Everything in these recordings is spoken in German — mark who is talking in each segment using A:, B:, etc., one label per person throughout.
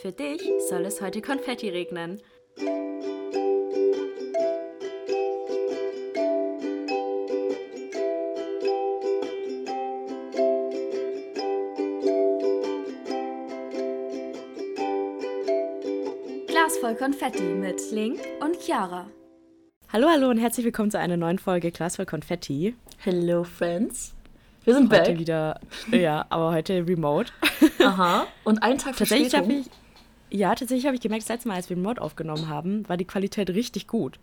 A: Für dich soll es heute Konfetti regnen. Glas voll Konfetti mit Link und Chiara.
B: Hallo, hallo und herzlich willkommen zu einer neuen Folge Glas voll Konfetti.
C: Hello, Friends. Wir sind
B: Heute
C: back.
B: wieder, ja, aber heute remote.
C: Aha. Und einen Tag
B: Tatsächlich habe
C: Verspätung.
B: ich, ja, tatsächlich habe ich gemerkt, das letzte Mal, als wir remote aufgenommen haben, war die Qualität richtig gut.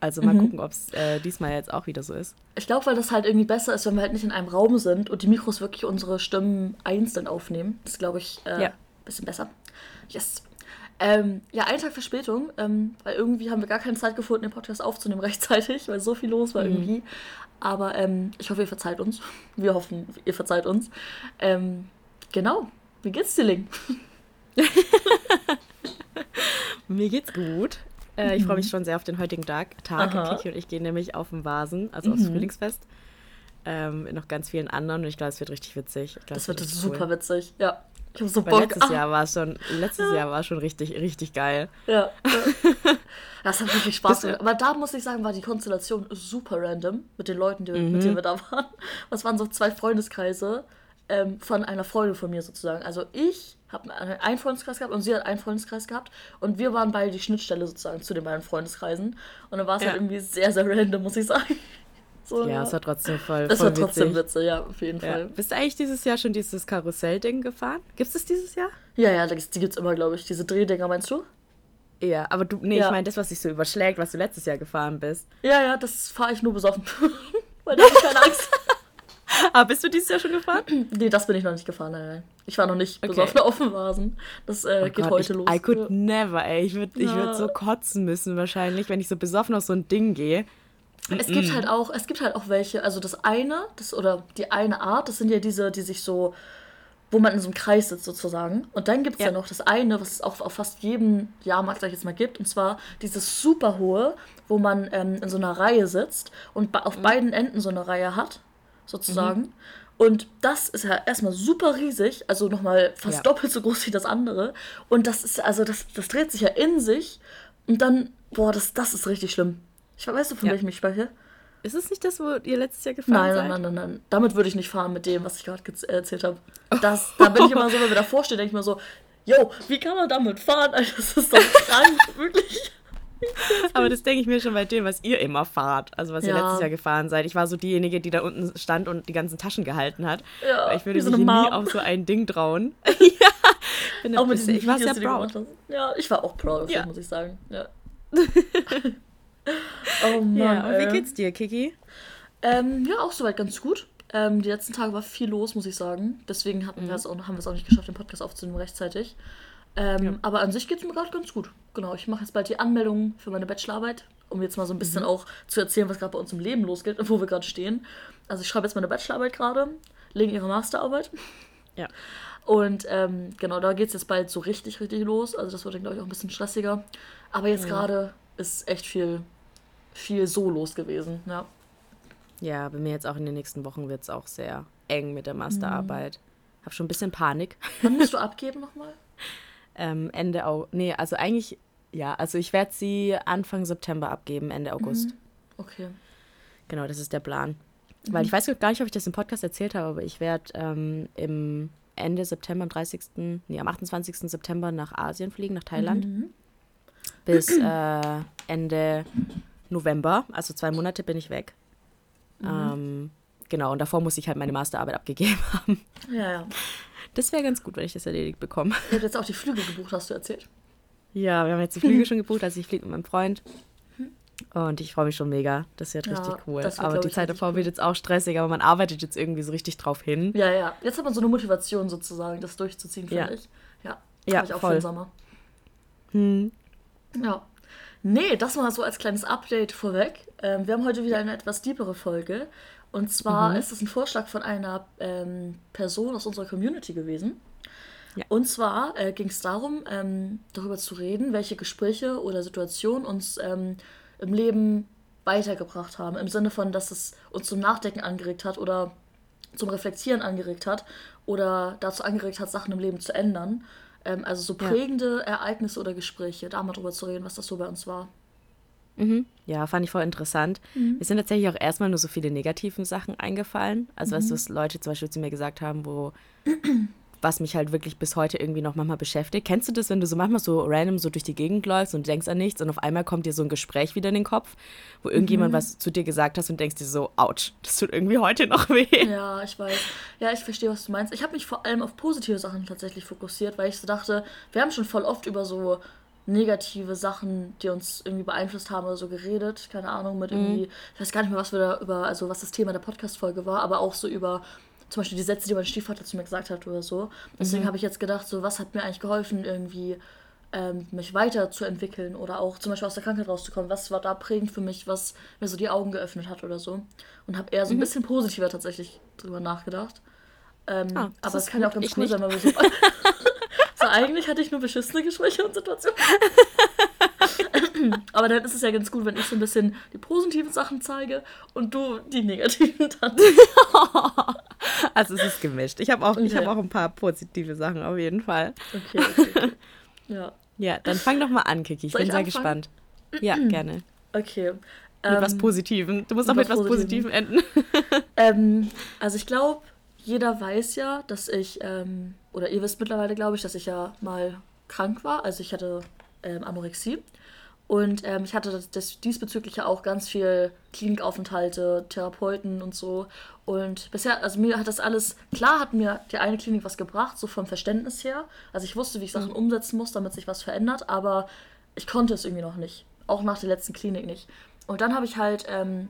B: Also mal gucken, ob es äh, diesmal jetzt auch wieder so ist.
C: Ich glaube, weil das halt irgendwie besser ist, wenn wir halt nicht in einem Raum sind und die Mikros wirklich unsere Stimmen einzeln aufnehmen. Das ist, glaube ich, äh,
B: Ja.
C: ein bisschen besser. Yes. Ähm, ja, einen Tag Verspätung, ähm, weil irgendwie haben wir gar keine Zeit gefunden, den Podcast aufzunehmen rechtzeitig, weil so viel los war irgendwie. Aber ähm, ich hoffe, ihr verzeiht uns. Wir hoffen, ihr verzeiht uns. Ähm, genau. Wie geht's dir, Ling?
B: Mir geht's gut. Äh, ich freue mich schon sehr auf den heutigen Tag. Tag. Kiki und ich gehen nämlich auf den Vasen, also aufs Frühlingsfest. Ähm, mit noch ganz vielen anderen und ich glaube, es wird richtig witzig. Ich glaub,
C: Das wird
B: richtig
C: super
B: cool.
C: witzig. Ja. Ich habe so
B: Weil
C: Bock.
B: letztes
C: Ah.
B: Jahr war es schon, letztes Jahr war schon richtig, richtig geil.
C: Ja. ja. Das hat wirklich Spaß gemacht. Aber da muss ich sagen, war die Konstellation super random mit den Leuten, die, mit denen wir da waren. Das waren so zwei Freundeskreise ähm, von einer Freundin von mir sozusagen. Also ich habe einen Freundeskreis gehabt und sie hat einen Freundeskreis gehabt. Und wir waren beide die Schnittstelle sozusagen zu den beiden Freundeskreisen. Und dann war es
B: Ja.
C: halt irgendwie sehr, sehr random, muss ich sagen. So,
B: Ja, es war trotzdem voll, voll
C: war trotzdem
B: witzig.
C: ja, auf jeden
B: Ja.
C: Fall.
B: Bist du eigentlich dieses Jahr schon dieses Karussell-Ding gefahren? Gibt es das dieses Jahr?
C: Ja, ja, die gibt's immer, glaube ich. Diese Drehdinger, meinst du?
B: Ja, aber du, nee,
C: Ja.
B: ich meine das, was sich so überschlägt, was du letztes Jahr gefahren bist.
C: Ja, ja, das fahre ich nur besoffen. Weil da habe ich keine Angst.
B: Ah, bist du dieses Jahr schon gefahren?
C: Nee, das bin ich noch nicht gefahren, nein, nein. Ich war noch nicht
B: Okay.
C: besoffen auf dem Vasen. Das äh, geht
B: Gott,
C: heute
B: ich,
C: los.
B: I could never, ey. Ich würde ich
C: Ja.
B: würd so kotzen müssen wahrscheinlich, wenn ich so besoffen auf so ein Ding gehe.
C: Es gibt halt auch, es gibt halt auch welche, also das eine, das oder die eine Art, das sind ja diese, die sich so, wo man in so einem Kreis sitzt sozusagen. Und dann gibt es ja.
B: Ja.
C: noch das eine, was es auch auf fast jedem Jahrmarkt, sag ich jetzt mal, gibt, und zwar dieses super hohe, wo man ähm, in so einer Reihe sitzt und auf beiden Enden so eine Reihe hat, sozusagen. Und das ist ja erstmal super riesig, also nochmal fast
B: Ja.
C: doppelt so groß wie das andere. Und das ist, also das, das dreht sich ja in sich. Und dann, boah, das, das ist richtig schlimm. Ich weißt du, von
B: Ja.
C: welchem ich spreche?
B: Ist es nicht das, wo ihr letztes Jahr gefahren
C: Nein,
B: seid?
C: nein, nein, nein, nein. Damit würde ich nicht fahren mit dem, was ich gerade erzählt habe. Das, da bin ich immer so, wenn wir davor stehen, denke ich mir so, yo, wie kann man damit fahren? Alter, das ist doch krank, wirklich.
B: Aber das denke ich mir schon bei dem, was ihr immer fahrt. Also was ihr
C: Ja.
B: letztes Jahr gefahren seid. Ich war so diejenige, die da unten stand und die ganzen Taschen gehalten hat.
C: Ja,
B: ich würde
C: so
B: mich nie auf so ein Ding trauen. ja,
C: Auch mit
B: bisschen, ich war sehr proud.
C: Ja, ich war auch proud,
B: Ja.
C: muss ich sagen. Ja. oh Mann,
B: Ja, und wie geht's dir, Kiki?
C: Ähm, ja, auch soweit ganz gut. Ähm, die letzten Tage war viel los, muss ich sagen. Deswegen
B: Mhm.
C: hatten wir es auch, haben wir es auch nicht geschafft, den Podcast aufzunehmen rechtzeitig. Ähm,
B: Ja.
C: Aber an sich geht es mir gerade ganz gut. Genau, ich mache jetzt bald die Anmeldung für meine Bachelorarbeit, um jetzt mal so ein bisschen
B: Mhm.
C: auch zu erzählen, was gerade bei uns im Leben losgeht und wo wir gerade stehen. Also ich schreibe jetzt meine Bachelorarbeit gerade, legen ihre Masterarbeit.
B: Ja.
C: Und ähm, genau, da geht es jetzt bald so richtig, richtig los. Also das wird dann, glaube ich, auch ein bisschen stressiger. Aber jetzt gerade ist echt viel, viel so los gewesen. Ja.
B: Ja, bei mir jetzt auch in den nächsten Wochen wird es auch sehr eng mit der Masterarbeit. Hab schon ein bisschen Panik.
C: Wann musst du abgeben nochmal?
B: Ähm, Ende August. Nee, also eigentlich, ja, also ich werde sie Anfang September abgeben, Ende August.
C: Okay.
B: Genau, das ist der Plan. Weil ich weiß gar nicht, ob ich das im Podcast erzählt habe, aber ich werde ähm, im Ende September, am 30., nee, am 28. September nach Asien fliegen, nach Thailand. Bis äh, Ende November, also zwei Monate bin ich weg. Ähm, genau, und davor muss ich halt meine Masterarbeit abgegeben haben.
C: Ja, ja.
B: Das wäre ganz gut, wenn ich das erledigt bekomme.
C: Ihr habt jetzt auch die Flüge gebucht, hast du erzählt.
B: Ja, wir haben jetzt die Flüge schon gebucht, also ich fliege mit meinem Freund. Und ich freue mich schon mega. Das wird
C: Ja,
B: richtig cool.
C: wird,
B: aber die
C: ich,
B: Zeit davor
C: cool.
B: wird jetzt auch stressig, aber man arbeitet jetzt irgendwie so richtig drauf hin.
C: Ja, ja. Jetzt hat man so eine Motivation sozusagen, das durchzuziehen, finde
B: Ja.
C: ich. Ja,
B: Ja,
C: ich auch für
B: voll.
C: den Sommer.
B: Hm.
C: Ja. Nee, das mal so als kleines Update vorweg. Ähm, wir haben heute wieder eine etwas deepere Folge. Und zwar
B: Mhm.
C: ist es ein Vorschlag von einer ähm, Person aus unserer Community gewesen.
B: Ja.
C: Und zwar äh, ging es darum, ähm, darüber zu reden, welche Gespräche oder Situationen uns ähm, im Leben weitergebracht haben. Im Sinne von, dass es uns zum Nachdenken angeregt hat oder zum Reflektieren angeregt hat oder dazu angeregt hat, Sachen im Leben zu ändern. Ähm, also so prägende ja. Ereignisse oder Gespräche, da mal drüber zu reden, was das so bei uns war.
B: Mhm. Ja, fand ich voll interessant. Mhm. Mir sind tatsächlich auch erstmal nur so viele negativen Sachen eingefallen. Also, mhm. weißt du, was Leute zum Beispiel zu mir gesagt haben, wo was mich halt wirklich bis heute irgendwie noch manchmal beschäftigt. Kennst du das, wenn du so manchmal so random so durch die Gegend läufst und denkst an nichts und auf einmal kommt dir so ein Gespräch wieder in den Kopf, wo irgendjemand mhm. was zu dir gesagt hat und denkst dir so, ouch, das tut irgendwie heute noch weh.
C: Ja, ich weiß. Ja, ich verstehe, was du meinst. Ich habe mich vor allem auf positive Sachen tatsächlich fokussiert, weil ich so dachte, wir haben schon voll oft über so negative Sachen, die uns irgendwie beeinflusst haben oder so geredet. Keine Ahnung, mit mhm. irgendwie, ich weiß gar nicht mehr, was wir da über, also was das Thema der Podcast-Folge war, aber auch so über zum Beispiel die Sätze, die mein Stiefvater zu mir gesagt hat oder so. Deswegen mhm. habe ich jetzt gedacht, so was hat mir eigentlich geholfen, irgendwie ähm, mich weiterzuentwickeln oder auch zum Beispiel aus der Krankheit rauszukommen. Was war da prägend für mich, was mir so die Augen geöffnet hat oder so. Und habe eher so ein mhm. bisschen positiver tatsächlich drüber nachgedacht. Ähm, ah, aber es kann ja auch ganz cool nicht. sein, wenn wir so. Eigentlich hatte ich nur beschissene Gespräche und Situationen. Aber dann ist es ja ganz gut, wenn ich so ein bisschen die positiven Sachen zeige und du die negativen dann.
B: also es ist gemischt. Ich habe auch, okay. hab auch ein paar positive Sachen auf jeden Fall. Okay, okay, okay. Ja. Ja, dann fang doch mal an, Kiki. Ich Soll bin ich sehr anfangen? gespannt. Ja, gerne.
C: Okay. Mit
B: ähm, was Positivem. Du musst auch mit was Positivem enden.
C: ähm, also ich glaube, jeder weiß ja, dass ich, ähm, oder ihr wisst mittlerweile, glaube ich, dass ich ja mal krank war. Also ich hatte ähm, Anorexie. Und ähm, ich hatte das, das diesbezüglich ja auch ganz viel Klinikaufenthalte, Therapeuten und so. Und bisher, also mir hat das alles, klar hat mir die eine Klinik was gebracht, so vom Verständnis her. Also ich wusste, wie ich Sachen mhm. umsetzen muss, damit sich was verändert, aber ich konnte es irgendwie noch nicht. Auch nach der letzten Klinik nicht. Und dann habe ich halt ähm,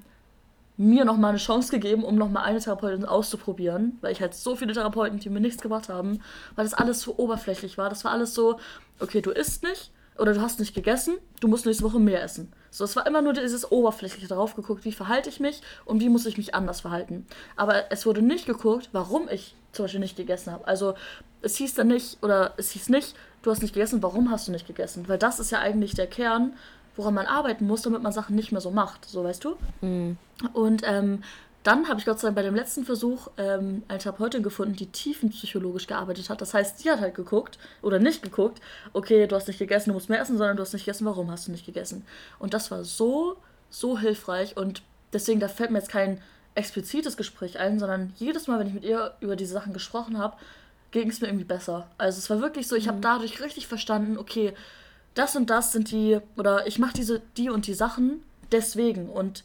C: mir nochmal eine Chance gegeben, um nochmal eine Therapeutin auszuprobieren, weil ich halt so viele Therapeuten, die mir nichts gebracht haben, weil das alles so oberflächlich war. Das war alles so, okay, du isst nicht, oder du hast nicht gegessen, du musst nächste Woche mehr essen. So, es war immer nur dieses Oberflächliche darauf geguckt, wie verhalte ich mich und wie muss ich mich anders verhalten. Aber es wurde nicht geguckt, warum ich zum Beispiel nicht gegessen habe. Also es hieß dann nicht, oder es hieß nicht, du hast nicht gegessen, warum hast du nicht gegessen? Weil das ist ja eigentlich der Kern, woran man arbeiten muss, damit man Sachen nicht mehr so macht, so weißt du? Mhm. Und ähm, dann habe ich Gott sei Dank bei dem letzten Versuch ähm, eine Therapeutin gefunden, die tiefenpsychologisch gearbeitet hat. Das heißt, sie hat halt geguckt oder nicht geguckt, okay, du hast nicht gegessen, du musst mehr essen, sondern du hast nicht gegessen, warum hast du nicht gegessen? Und das war so, so hilfreich und deswegen, da fällt mir jetzt kein explizites Gespräch ein, sondern jedes Mal, wenn ich mit ihr über diese Sachen gesprochen habe, ging es mir irgendwie besser. Also es war wirklich so, ich mhm. habe dadurch richtig verstanden, okay, das und das sind die, oder ich mache diese, die und die Sachen deswegen und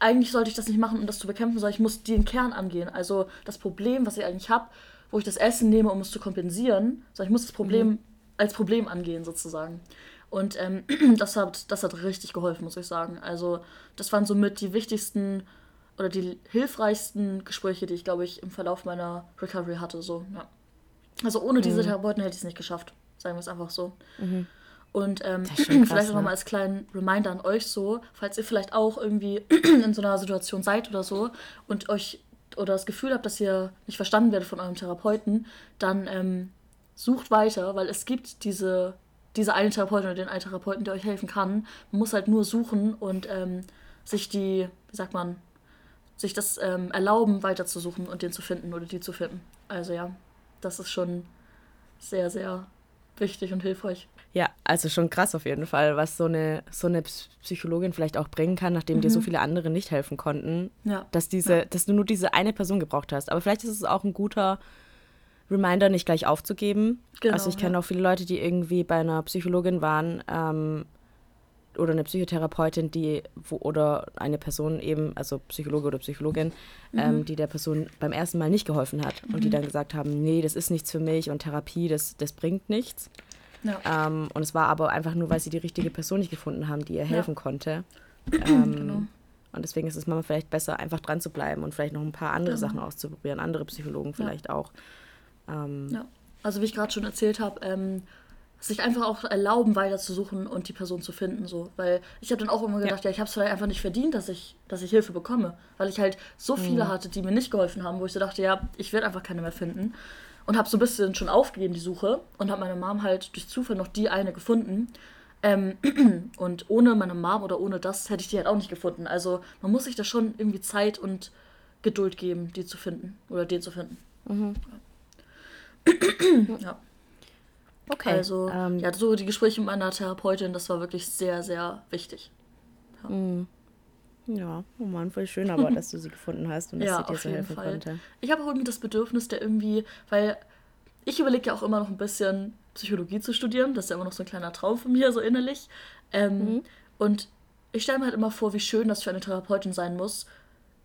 C: eigentlich sollte ich das nicht machen, um das zu bekämpfen, sondern ich muss den Kern angehen. Also das Problem, was ich eigentlich habe, wo ich das Essen nehme, um es zu kompensieren, sondern ich muss das Problem mhm. als Problem angehen, sozusagen. Und ähm, das, hat, das hat richtig geholfen, muss ich sagen. Also das waren somit die wichtigsten oder die hilfreichsten Gespräche, die ich, glaube ich, im Verlauf meiner Recovery hatte. So, ja. Also ohne mhm. diese Therapeuten hätte ich es nicht geschafft. Sagen wir es einfach so. Mhm. Und ähm, krass, vielleicht auch nochmal ne? als kleinen Reminder an euch so, falls ihr vielleicht auch irgendwie in so einer Situation seid oder so und euch oder das Gefühl habt, dass ihr nicht verstanden werdet von eurem Therapeuten, dann ähm, sucht weiter, weil es gibt diese, diese eine Therapeutin oder den einen Therapeuten, der euch helfen kann. Man muss halt nur suchen und ähm, sich die, wie sagt man, sich das ähm, erlauben, weiterzusuchen und den zu finden oder die zu finden. Also ja, das ist schon sehr, sehr wichtig und hilfreich.
B: Ja, also schon krass auf jeden Fall, was so eine, so eine Psychologin vielleicht auch bringen kann, nachdem mhm. dir so mhm. viele andere nicht helfen konnten. Ja. Dass, diese, ja. dass du nur diese eine Person gebraucht hast. Aber vielleicht ist es auch ein guter Reminder, nicht gleich aufzugeben. Genau, also ich kenne ja. auch viele Leute, die irgendwie bei einer Psychologin waren ähm, oder eine Psychotherapeutin, die wo, oder eine Person eben, also Psychologe oder Psychologin, mhm. ähm, die der Person beim ersten Mal nicht geholfen hat mhm. und die mhm. dann gesagt haben, nee, das ist nichts für mich und Therapie, das, das bringt nichts. Ja. Ähm, und es war aber einfach nur, weil sie die richtige Person nicht gefunden haben, die ihr helfen ja. konnte. Ähm, genau. Und deswegen ist es manchmal vielleicht besser, einfach dran zu bleiben und vielleicht noch ein paar andere genau. Sachen auszuprobieren, andere Psychologen vielleicht ja. auch.
C: Ähm, ja, also wie ich gerade schon erzählt habe, ähm, sich einfach auch erlauben, weiterzusuchen und die Person zu finden. So. Weil ich habe dann auch immer gedacht, ja, ja ich habe es vielleicht einfach nicht verdient, dass ich, dass ich Hilfe bekomme. Weil ich halt so viele mhm. hatte, die mir nicht geholfen haben, wo ich so dachte, ja, ich werde einfach keine mehr finden und habe so ein bisschen schon aufgegeben, die Suche. Und habe meine Mom halt durch Zufall noch die eine gefunden. Ähm, und ohne meine Mom oder ohne das hätte ich die halt auch nicht gefunden. Also man muss sich da schon irgendwie Zeit und Geduld geben, die zu finden. Oder den zu finden. Mhm.
B: ja.
C: Okay. Also, ähm, ja, so die Gespräche mit meiner Therapeutin, das war wirklich sehr, sehr wichtig.
B: Ja, mm. ja. oh Mann, voll schön aber, dass du sie gefunden hast und dass ja, sie dir so helfen
C: Fall. konnte. Ich habe auch irgendwie das Bedürfnis, der irgendwie, weil ich überlege ja auch immer noch ein bisschen Psychologie zu studieren, das ist ja immer noch so ein kleiner Traum von mir, so innerlich. Ähm, mhm. Und ich stelle mir halt immer vor, wie schön das für eine Therapeutin sein muss,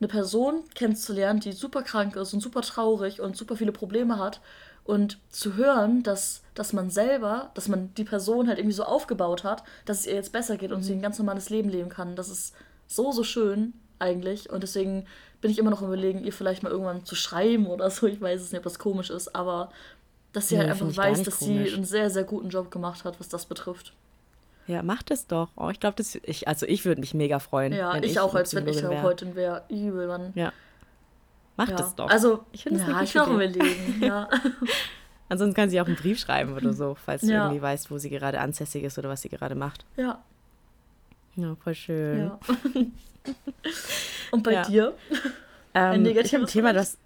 C: eine Person kennenzulernen, die super krank ist und super traurig und super viele Probleme hat und zu hören, dass, dass man selber, dass man die Person halt irgendwie so aufgebaut hat, dass es ihr jetzt besser geht und mhm. sie ein ganz normales Leben leben kann. Das ist so, so schön eigentlich. Und deswegen bin ich immer noch überlegen, ihr vielleicht mal irgendwann zu schreiben oder so. Ich weiß es nicht, ob das komisch ist, aber dass sie nee, halt einfach weiß, dass komisch. sie einen sehr, sehr guten Job gemacht hat, was das betrifft.
B: Ja, mach das doch. Oh, ich glaube, das ich also ich würde mich mega freuen.
C: Ja, ich, ich, auch, als wenn ich Therapeutin wäre. Übel, Mann.
B: Ja. Mach ja. das doch.
C: Also, ich finde es ja, ich will auch überlegen, ja.
B: Ansonsten kann sie auch einen Brief schreiben oder so, falls du irgendwie weißt, wo sie gerade ansässig ist oder was sie gerade macht.
C: Ja.
B: Ja, voll schön. Ja.
C: Und bei dir?
B: Ähm, ich habe ein Thema, das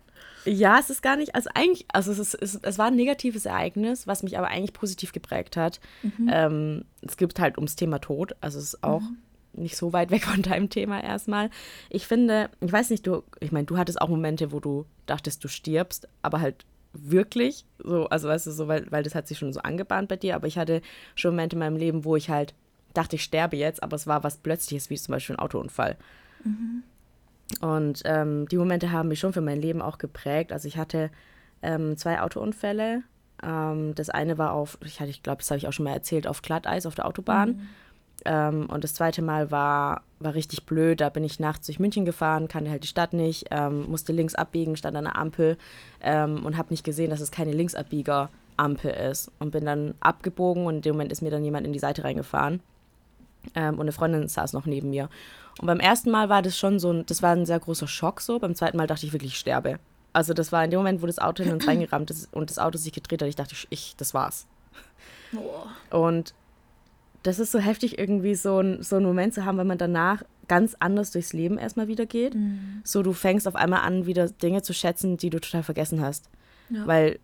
B: ja, es ist gar nicht, also eigentlich, also es, ist, es, es war ein negatives Ereignis, was mich aber eigentlich positiv geprägt hat. Mhm. Ähm, es gibt halt ums Thema Tod, also es ist auch mhm. nicht so weit weg von deinem Thema erstmal. Ich finde, ich weiß nicht, du, ich meine, du hattest auch Momente, wo du dachtest, du stirbst, aber halt wirklich, so, also weißt du, so, weil, weil das hat sich schon so angebahnt bei dir, aber ich hatte schon Momente in meinem Leben, wo ich halt dachte, ich sterbe jetzt, aber es war was Plötzliches, wie zum Beispiel ein Autounfall. Mhm. Und ähm, die Momente haben mich schon für mein Leben auch geprägt. Also ich hatte ähm, zwei Autounfälle. Ähm, das eine war auf, ich, ich glaube, das habe ich auch schon mal erzählt, auf Glatteis auf der Autobahn. Mhm. Ähm, und das zweite Mal war, war richtig blöd. Da bin ich nachts durch München gefahren, kannte halt die Stadt nicht, ähm, musste links abbiegen, stand an der Ampel ähm, und habe nicht gesehen, dass es keine Linksabbieger-Ampel ist. Und bin dann abgebogen und in dem Moment ist mir dann jemand in die Seite reingefahren. Und eine Freundin saß noch neben mir. Und beim ersten Mal war das schon so ein, das war ein sehr großer Schock so. Beim zweiten Mal dachte ich wirklich, ich sterbe. Also das war in dem Moment, wo das Auto in uns reingerammt ist und das Auto sich gedreht hat, ich dachte, ich, das war's. Oh. Und das ist so heftig, irgendwie so ein, so einen Moment zu haben, wenn man danach ganz anders durchs Leben erstmal wieder geht. Mhm. So, du fängst auf einmal an, wieder Dinge zu schätzen, die du total vergessen hast. Ja. Weil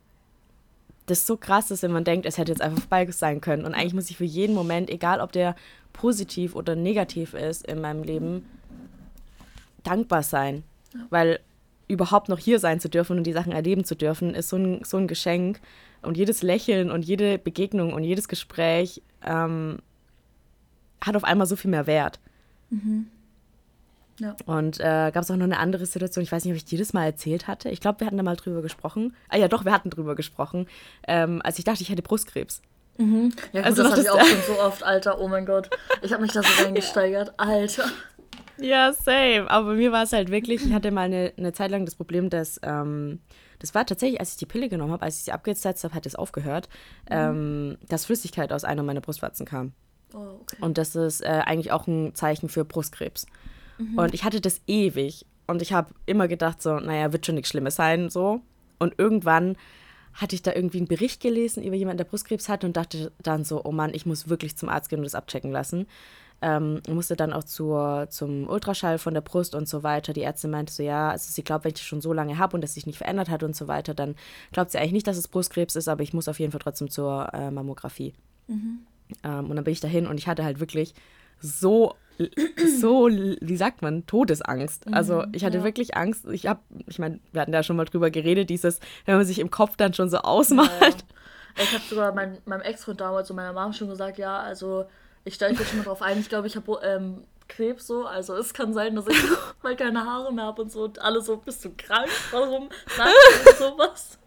B: das so krass ist, wenn man denkt, es hätte jetzt einfach vorbei sein können. Und eigentlich muss ich für jeden Moment, egal ob der positiv oder negativ ist in meinem Leben, dankbar sein. Weil überhaupt noch hier sein zu dürfen und die Sachen erleben zu dürfen, ist so ein, so ein Geschenk. Und jedes Lächeln und jede Begegnung und jedes Gespräch ähm, hat auf einmal so viel mehr Wert. Mhm. Ja. Und äh, gab es auch noch eine andere Situation, ich weiß nicht, ob ich dir das mal erzählt hatte. Ich glaube, wir hatten da mal drüber gesprochen. Ah ja, doch, wir hatten drüber gesprochen, ähm, als ich dachte, ich hätte Brustkrebs.
C: Mhm. Ja, gut, also das hatte ich auch schon so oft, Alter. Oh mein Gott. Ich habe mich da so reingesteigert. Alter.
B: Ja, same. Aber bei mir war es halt wirklich, ich hatte mal eine, eine Zeit lang das Problem, dass, ähm, das war tatsächlich, als ich die Pille genommen habe, als ich sie abgesetzt habe, hat es aufgehört, mhm. ähm, dass Flüssigkeit aus einer meiner Brustwarzen kam. Oh, okay. Und das ist äh, eigentlich auch ein Zeichen für Brustkrebs. Mhm. Und ich hatte das ewig. Und ich habe immer gedacht, so, naja, wird schon nichts Schlimmes sein, so. Und irgendwann hatte ich da irgendwie einen Bericht gelesen über jemanden, der Brustkrebs hatte und dachte dann so, oh Mann, ich muss wirklich zum Arzt gehen und das abchecken lassen. Ähm, musste dann auch zur, zum Ultraschall von der Brust und so weiter. Die Ärztin meinte so, ja, also sie glaubt, wenn ich das schon so lange habe und das sich nicht verändert hat und so weiter, dann glaubt sie eigentlich nicht, dass es Brustkrebs ist, aber ich muss auf jeden Fall trotzdem zur äh, Mammographie. Mhm. Ähm, und dann bin ich dahin und ich hatte halt wirklich so so, wie sagt man, Todesangst. Also mhm, ich hatte ja. wirklich Angst. Ich habe, ich meine, wir hatten da schon mal drüber geredet, dieses, wenn man sich im Kopf dann schon so ausmalt. Ja,
C: ja. Ich habe sogar mein, meinem Ex-Freund damals und meiner Mom schon gesagt, ja, also ich stelle mich schon mal drauf ein. Ich glaube, ich habe ähm, Krebs so. Also es kann sein, dass ich mal keine Haare mehr habe und so. Und alle so, bist du krank? Warum sagst du sowas?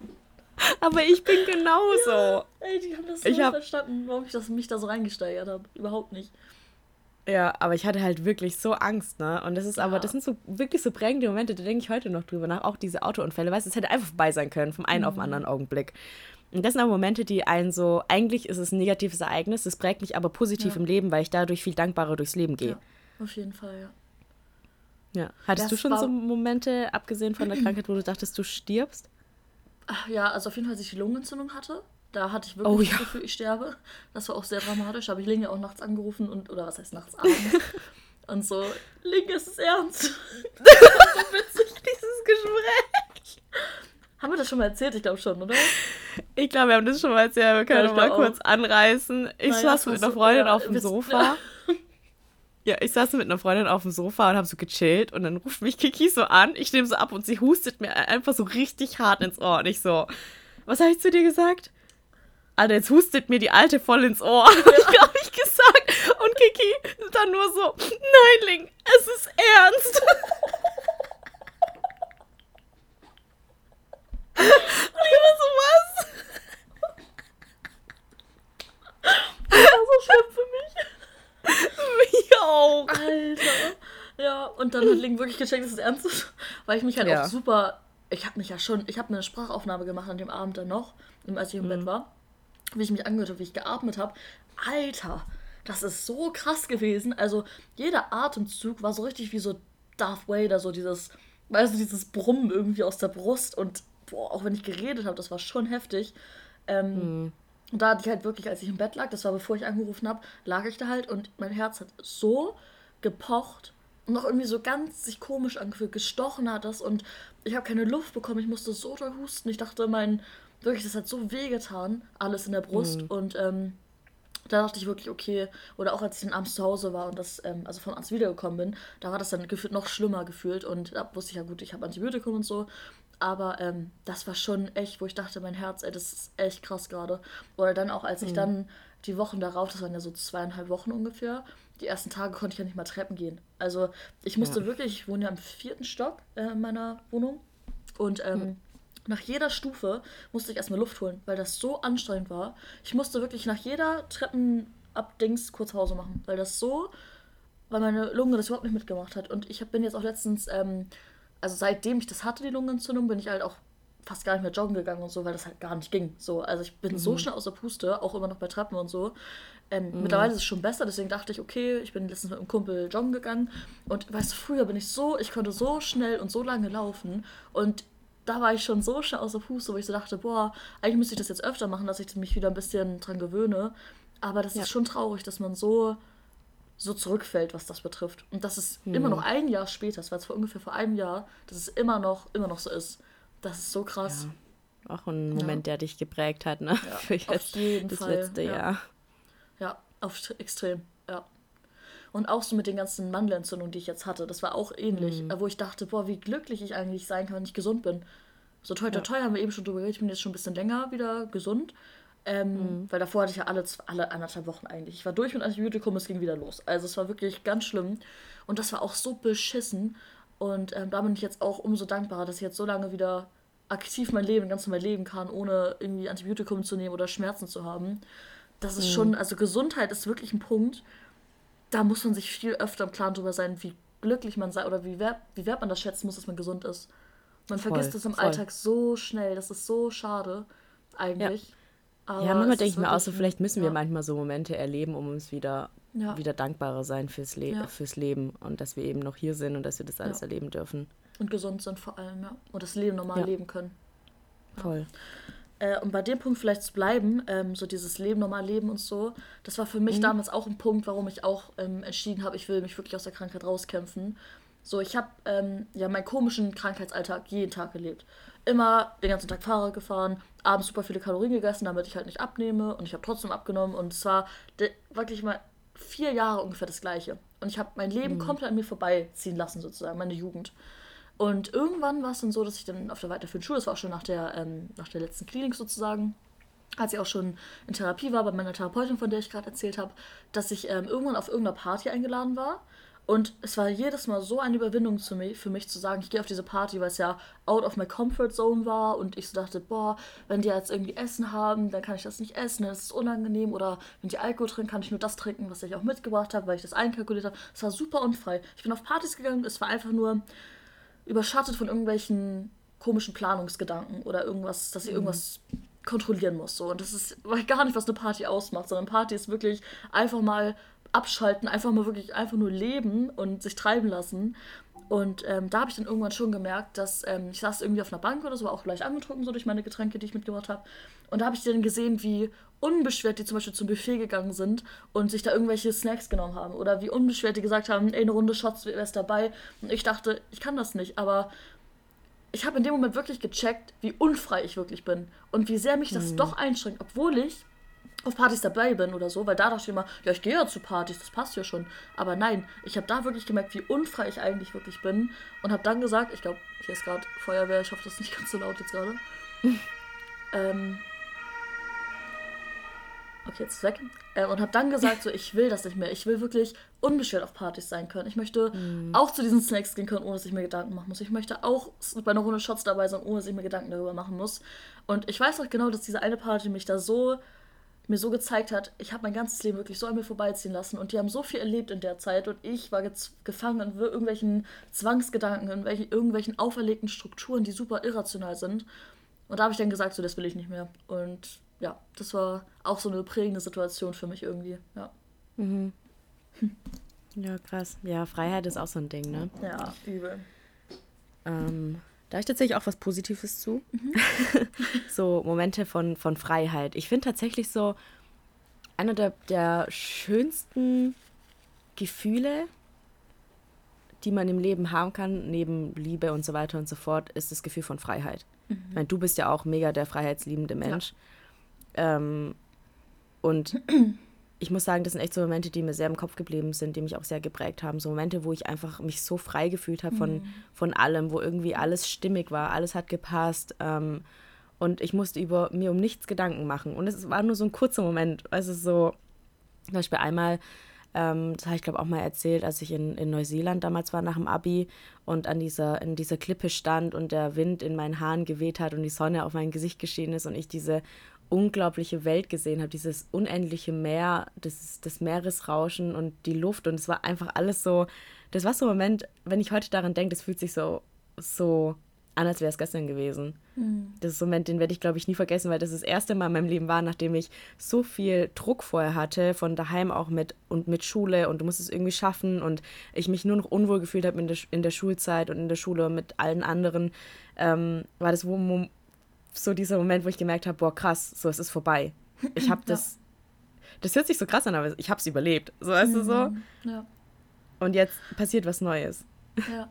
B: Aber ich bin genauso. Ja,
C: ey, die haben das so ich hab... verstanden, warum ich das, mich da so reingesteigert habe. Überhaupt nicht.
B: Ja, aber ich hatte halt wirklich so Angst, ne? Und das ist ja. aber, das sind so wirklich so prägende Momente, da denke ich heute noch drüber nach. Auch diese Autounfälle, weißt du, es hätte einfach vorbei sein können, vom einen mhm. auf den anderen Augenblick. Und das sind aber Momente, die einen so, eigentlich ist es ein negatives Ereignis, das prägt mich aber positiv ja. im Leben, weil ich dadurch viel dankbarer durchs Leben gehe. Ja,
C: auf jeden Fall, ja.
B: Ja. Hattest das du schon so Momente, abgesehen von der Krankheit, wo du dachtest, du stirbst?
C: Ja, also auf jeden Fall, als ich die Lungenentzündung hatte. Da hatte ich wirklich oh, ja. das Gefühl, ich sterbe. Das war auch sehr dramatisch. Habe ich Linge auch nachts angerufen und, oder was heißt nachts abends? und so, Linge, ist es ernst? das war so witzig, dieses Gespräch. Haben wir das schon mal erzählt? Ich glaube schon, oder?
B: Ich glaube, wir haben das schon mal erzählt, wir können ja, mal kurz auch. anreißen. Ich naja, saß mit einer Freundin so, auf dem Sofa. Ja, ich saß mit einer Freundin auf dem Sofa und habe so gechillt und dann ruft mich Kiki so an. Ich nehme so ab und sie hustet mir einfach so richtig hart ins Ohr. Und ich so, was habe ich zu dir gesagt? Alter, jetzt hustet mir die Alte voll ins Ohr. Ja. ich gesagt. Und Kiki dann nur so, nein, Link, es ist ernst. und ich war so, was?
C: Das war so schlimm für mich.
B: Mich auch.
C: Alter. Ja, und dann hat Link wirklich gecheckt, dass es ernst ist. Weil ich mich halt ja. auch super. Ich habe mich ja schon. Ich habe eine Sprachaufnahme gemacht an dem Abend dann noch, als ich im mhm. Bett war. Wie ich mich angehört habe, wie ich geatmet habe. Alter, das ist so krass gewesen. Also, jeder Atemzug war so richtig wie so Darth Vader, so dieses. Weißt du, dieses Brummen irgendwie aus der Brust. Und boah, auch wenn ich geredet habe, das war schon heftig. Ähm, mhm. Und da hatte ich halt wirklich, als ich im Bett lag, das war bevor ich angerufen habe, lag ich da halt und mein Herz hat so gepocht und noch irgendwie so ganz sich komisch angefühlt, gestochen hat das und ich habe keine Luft bekommen, ich musste so doll husten. Ich dachte, mein, wirklich, das hat so wehgetan, alles in der Brust mhm. und ähm, da dachte ich wirklich, okay, oder auch als ich dann abends zu Hause war und das, ähm, also von Arzt wiedergekommen bin, da war das dann gefühlt noch schlimmer gefühlt und da wusste ich ja gut, ich habe Antibiotikum und so aber ähm, das war schon echt, wo ich dachte, mein Herz, ey, das ist echt krass gerade. Oder dann auch, als ich mhm. dann die Wochen darauf, das waren ja so zweieinhalb Wochen ungefähr, die ersten Tage konnte ich ja nicht mal Treppen gehen. Also ich musste ja. wirklich, ich wohne ja im vierten Stock äh, in meiner Wohnung und ähm, mhm. Nach jeder Stufe musste ich erstmal Luft holen, weil das so anstrengend war. Ich musste wirklich nach jeder Treppenabdings kurz Pause machen, weil das so, weil meine Lunge das überhaupt nicht mitgemacht hat. Und ich hab, bin jetzt auch letztens ähm, also seitdem ich das hatte, die Lungenentzündung, bin ich halt auch fast gar nicht mehr joggen gegangen und so, weil das halt gar nicht ging. So, also ich bin mhm. so schnell aus der Puste, auch immer noch bei Treppen und so. Ähm, mhm. Mittlerweile ist es schon besser, deswegen dachte ich, okay, ich bin letztens mit einem Kumpel joggen gegangen und weißt du, früher bin ich so, ich konnte so schnell und so lange laufen und da war ich schon so schnell aus der Puste, wo ich so dachte, boah, eigentlich müsste ich das jetzt öfter machen, dass ich mich wieder ein bisschen dran gewöhne. Aber das ja. ist schon traurig, dass man so so zurückfällt, was das betrifft. Und dass es hm. immer noch ein Jahr später, das war jetzt vor ungefähr vor einem Jahr, dass es immer noch, immer noch so ist. Das ist so krass.
B: Ja. Auch ein Moment, ja. der dich geprägt hat, ne?
C: Ja, Für jetzt auf jeden das Fall. letzte ja. Jahr. Ja, auf extrem. Und auch so mit den ganzen Mandelentzündungen, die ich jetzt hatte, das war auch ähnlich, mhm. wo ich dachte, boah, wie glücklich ich eigentlich sein kann, wenn ich gesund bin. So toll, toll, toll, haben wir eben schon drüber geredet, ich bin jetzt schon ein bisschen länger wieder gesund. Ähm, mhm. Weil davor hatte ich ja alle, alle anderthalb Wochen eigentlich. Ich war durch mit Antibiotikum, es ging wieder los. Also es war wirklich ganz schlimm. Und das war auch so beschissen. Und ähm, da bin ich jetzt auch umso dankbarer, dass ich jetzt so lange wieder aktiv mein Leben, ganz normal leben kann, ohne irgendwie Antibiotikum zu nehmen oder Schmerzen zu haben. Das ist mhm. schon, also Gesundheit ist wirklich ein Punkt, da muss man sich viel öfter im Klaren drüber sein, wie glücklich man sei oder wie wert, wie wert man das schätzen muss, dass man gesund ist. Man voll, vergisst es im voll. Alltag so schnell, das ist so schade eigentlich. Ja.
B: Aber ja, manchmal denke ich mir auch so, vielleicht müssen wir manchmal so Momente erleben, um uns wieder, ja. wieder dankbarer sein fürs, Le ja. fürs Leben und dass wir eben noch hier sind und dass wir das alles erleben dürfen.
C: Und gesund sind vor allem, ja. Und das Leben normal leben können.
B: Voll.
C: Äh, und bei dem Punkt vielleicht zu bleiben, ähm, so dieses Leben normal leben und so, das war für mich mhm. damals auch ein Punkt, warum ich auch ähm, entschieden habe, ich will mich wirklich aus der Krankheit rauskämpfen. So, ich habe ähm, ja meinen komischen Krankheitsalltag jeden Tag gelebt immer den ganzen Tag Fahrrad gefahren, abends super viele Kalorien gegessen, damit ich halt nicht abnehme. Und ich habe trotzdem abgenommen. Und es war wirklich mal vier Jahre ungefähr das Gleiche. Und ich habe mein Leben mhm. komplett an mir vorbeiziehen lassen, sozusagen, meine Jugend. Und irgendwann war es dann so, dass ich dann auf der weiterführenden Schule, das war auch schon nach der, ähm, nach der letzten Klinik sozusagen, als ich auch schon in Therapie war bei meiner Therapeutin, von der ich gerade erzählt habe, dass ich ähm, irgendwann auf irgendeiner Party eingeladen war und es war jedes Mal so eine Überwindung zu mich, für mich zu sagen, ich gehe auf diese Party, weil es ja out of my comfort zone war und ich so dachte, boah, wenn die jetzt irgendwie Essen haben, dann kann ich das nicht essen, das ist unangenehm oder wenn die Alkohol trinken, kann ich nur das trinken, was ich auch mitgebracht habe, weil ich das einkalkuliert habe. Es war super unfrei. Ich bin auf Partys gegangen, es war einfach nur überschattet von irgendwelchen komischen Planungsgedanken oder irgendwas, dass ich mhm. irgendwas kontrollieren muss. So. Und das ist gar nicht, was eine Party ausmacht, sondern Party ist wirklich einfach mal abschalten, einfach mal wirklich einfach nur leben und sich treiben lassen. Und ähm, da habe ich dann irgendwann schon gemerkt, dass ähm, ich saß irgendwie auf einer Bank oder so, war auch leicht angetrunken, so durch meine Getränke, die ich mitgebracht habe. Und da habe ich dann gesehen, wie unbeschwert die zum Beispiel zum Buffet gegangen sind und sich da irgendwelche Snacks genommen haben. Oder wie unbeschwert die gesagt haben, ey, eine Runde Shots, wer ist dabei? Und ich dachte, ich kann das nicht, aber ich habe in dem Moment wirklich gecheckt, wie unfrei ich wirklich bin und wie sehr mich das mhm. doch einschränkt, obwohl ich auf Partys dabei bin oder so, weil da dachte ich immer, ja, ich gehe ja zu Partys, das passt ja schon. Aber nein, ich habe da wirklich gemerkt, wie unfrei ich eigentlich wirklich bin und habe dann gesagt, ich glaube, hier ist gerade Feuerwehr, ich hoffe, das ist nicht ganz so laut jetzt gerade. ähm, okay, jetzt ist weg. Äh, und habe dann gesagt, so, ich will das nicht mehr. Ich will wirklich unbeschwert auf Partys sein können. Ich möchte mm. auch zu diesen Snacks gehen können, ohne dass ich mir Gedanken machen muss. Ich möchte auch bei einer Runde Shots dabei sein, ohne dass ich mir Gedanken darüber machen muss. Und ich weiß auch genau, dass diese eine Party mich da so mir so gezeigt hat, ich habe mein ganzes Leben wirklich so an mir vorbeiziehen lassen und die haben so viel erlebt in der Zeit und ich war gefangen in irgendwelchen Zwangsgedanken, in welchen, irgendwelchen auferlegten Strukturen, die super irrational sind. Und da habe ich dann gesagt, so das will ich nicht mehr. Und ja, das war auch so eine prägende Situation für mich irgendwie, ja. Mhm.
B: Ja, krass. Ja, Freiheit ist auch so ein Ding, ne?
C: Ja, übel.
B: Ähm, da habe ich tatsächlich auch was Positives zu. Mhm. so Momente von, von Freiheit. Ich finde tatsächlich so, einer der, der schönsten Gefühle, die man im Leben haben kann, neben Liebe und so weiter und so fort, ist das Gefühl von Freiheit. Mhm. Ich meine, du bist ja auch mega der freiheitsliebende Mensch. Ja. Ähm, und ich muss sagen, das sind echt so Momente, die mir sehr im Kopf geblieben sind, die mich auch sehr geprägt haben. So Momente, wo ich einfach mich so frei gefühlt habe von, mhm. von allem, wo irgendwie alles stimmig war, alles hat gepasst. Ähm, und ich musste über mir um nichts Gedanken machen. Und es war nur so ein kurzer Moment. Also so, zum Beispiel einmal, ähm, das habe ich glaube auch mal erzählt, als ich in, in Neuseeland damals war nach dem Abi und an dieser, in dieser Klippe stand und der Wind in meinen Haaren geweht hat und die Sonne auf mein Gesicht geschienen ist und ich diese unglaubliche Welt gesehen habe, dieses unendliche Meer, das, das Meeresrauschen und die Luft und es war einfach alles so, das war so ein Moment, wenn ich heute daran denke, das fühlt sich so, so an, als wäre es gestern gewesen. Mhm. Das ist so ein Moment, den werde ich, glaube ich, nie vergessen, weil das das erste Mal in meinem Leben war, nachdem ich so viel Druck vorher hatte, von daheim auch mit und mit Schule und du musst es irgendwie schaffen und ich mich nur noch unwohl gefühlt habe in der, in der Schulzeit und in der Schule mit allen anderen, ähm, war das, wo, so dieser Moment, wo ich gemerkt habe, boah, krass, so, es ist vorbei. Ich habe das, ja. das hört sich so krass an, aber ich habe es überlebt. So, weißt mhm. du so? Mhm. Ja. Und jetzt passiert was Neues.
C: Ja.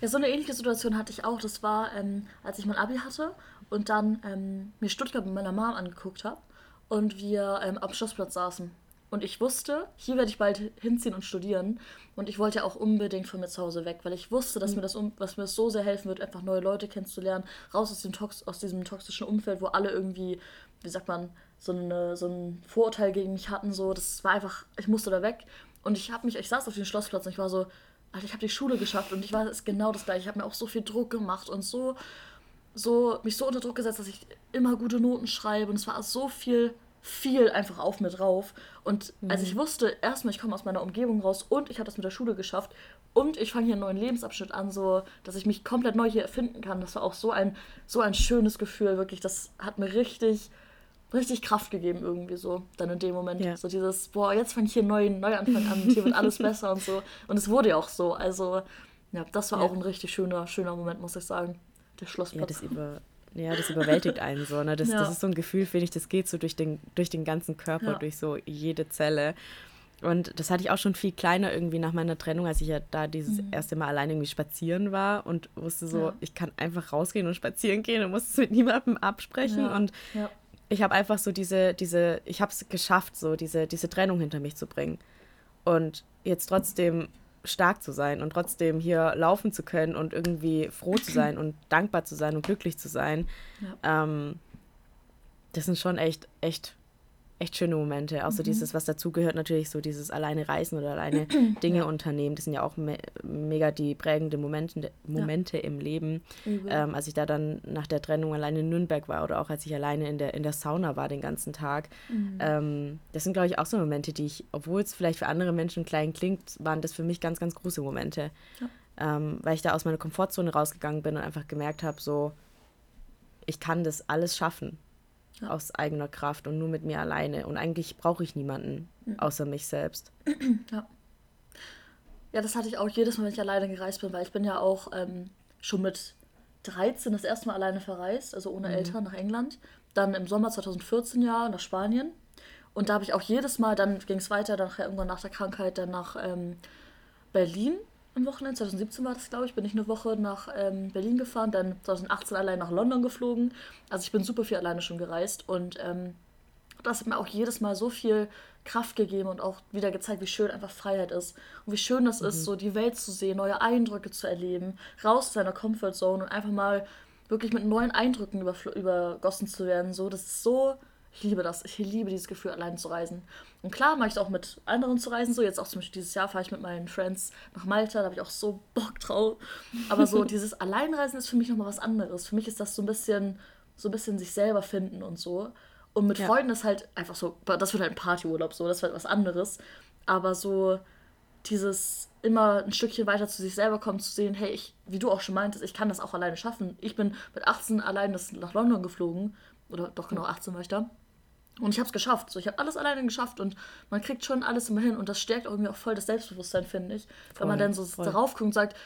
C: Ja, so eine ähnliche Situation hatte ich auch. Das war, ähm, als ich mein Abi hatte und dann ähm, mir Stuttgart mit meiner Mom angeguckt habe und wir ähm, am Schlossplatz saßen. Und ich wusste, hier werde ich bald hinziehen und studieren. Und ich wollte auch unbedingt von mir zu Hause weg, weil ich wusste, dass mhm. mir das was mir das so sehr helfen wird, einfach neue Leute kennenzulernen, raus aus, dem Tox aus diesem toxischen Umfeld, wo alle irgendwie, wie sagt man, so, eine, so ein Vorurteil gegen mich hatten. So, das war einfach, ich musste da weg. Und ich habe mich, ich saß auf dem Schlossplatz und ich war so, Alter, ich habe die Schule geschafft und ich war es genau das gleiche. Ich habe mir auch so viel Druck gemacht und so, so, mich so unter Druck gesetzt, dass ich immer gute Noten schreibe. Und es war so viel viel einfach auf mir drauf. Und mhm. als ich wusste, erstmal, ich komme aus meiner Umgebung raus und ich habe das mit der Schule geschafft und ich fange hier einen neuen Lebensabschnitt an, so dass ich mich komplett neu hier erfinden kann. Das war auch so ein, so ein schönes Gefühl, wirklich. Das hat mir richtig, richtig Kraft gegeben, irgendwie so, dann in dem Moment. Ja. So dieses, boah, jetzt fange ich hier einen neuen Neuanfang an und hier wird alles besser und so. Und es wurde ja auch so. Also, ja, das war ja. auch ein richtig schöner, schöner Moment, muss ich sagen. Der Schlussplatz.
B: Ja, das über ja, das überwältigt einen so. Ne? Das, ja. das ist so ein Gefühl, finde ich, das geht so durch den, durch den ganzen Körper, ja. durch so jede Zelle. Und das hatte ich auch schon viel kleiner irgendwie nach meiner Trennung, als ich ja da dieses mhm. erste Mal alleine irgendwie spazieren war und wusste so, ja. ich kann einfach rausgehen und spazieren gehen und muss es mit niemandem absprechen. Und ich habe einfach so diese, diese, ich habe es geschafft, so diese, diese Trennung hinter mich zu bringen. Und jetzt trotzdem stark zu sein und trotzdem hier laufen zu können und irgendwie froh zu sein und dankbar zu sein und glücklich zu sein. Ja. Ähm, das sind schon echt, echt, echt schöne Momente. Auch so mhm. dieses, was dazugehört, natürlich so dieses alleine reisen oder alleine Dinge ja. unternehmen. Das sind ja auch me mega die prägenden Momente, Momente ja. im Leben. Mhm. Ähm, als ich da dann nach der Trennung alleine in Nürnberg war oder auch als ich alleine in der, in der Sauna war den ganzen Tag. Mhm. Ähm, das sind, glaube ich, auch so Momente, die ich, obwohl es vielleicht für andere Menschen klein klingt, waren das für mich ganz, ganz große Momente. Ja. Ähm, weil ich da aus meiner Komfortzone rausgegangen bin und einfach gemerkt habe, so, ich kann das alles schaffen ja. aus eigener Kraft und nur mit mir alleine. Und eigentlich brauche ich niemanden mhm. außer mich selbst.
C: Ja. Ja, das hatte ich auch jedes Mal, wenn ich alleine gereist bin, weil ich bin ja auch ähm, schon mit 13 das erste Mal alleine verreist, also ohne mhm. Eltern nach England. Dann im Sommer 2014 ja nach Spanien. Und da habe ich auch jedes Mal, dann ging es weiter, dann irgendwann nach der Krankheit, dann nach ähm, Berlin am Wochenende, 2017 war das, glaube ich, bin ich eine Woche nach ähm, Berlin gefahren, dann 2018 allein nach London geflogen. Also ich bin super viel alleine schon gereist und ähm, das hat mir auch jedes Mal so viel Kraft gegeben und auch wieder gezeigt, wie schön einfach Freiheit ist und wie schön das mhm. ist, so die Welt zu sehen, neue Eindrücke zu erleben, raus aus seiner Comfortzone und einfach mal wirklich mit neuen Eindrücken übergossen zu werden. So, das ist so ich liebe das. Ich liebe dieses Gefühl, allein zu reisen. Und klar mache ich es auch mit anderen zu reisen. So, jetzt auch zum Beispiel dieses Jahr fahre ich mit meinen Friends nach Malta. Da habe ich auch so Bock drauf. Aber so dieses Alleinreisen ist für mich nochmal was anderes. Für mich ist das so ein bisschen, so ein bisschen sich selber finden und so. Und mit ja. Freunden ist halt einfach so, das wird halt ein Partyurlaub, so, das wird was anderes. Aber so dieses immer ein Stückchen weiter zu sich selber kommen, zu sehen, hey, ich, wie du auch schon meintest, ich kann das auch alleine schaffen. Ich bin mit 18 allein nach London geflogen. Oder doch genau 18 war ich da. Und ich habe es geschafft. So, ich habe alles alleine geschafft und man kriegt schon alles immer hin. Und das stärkt irgendwie auch voll das Selbstbewusstsein, finde ich. Voll, Wenn man dann so voll. darauf guckt und sagt,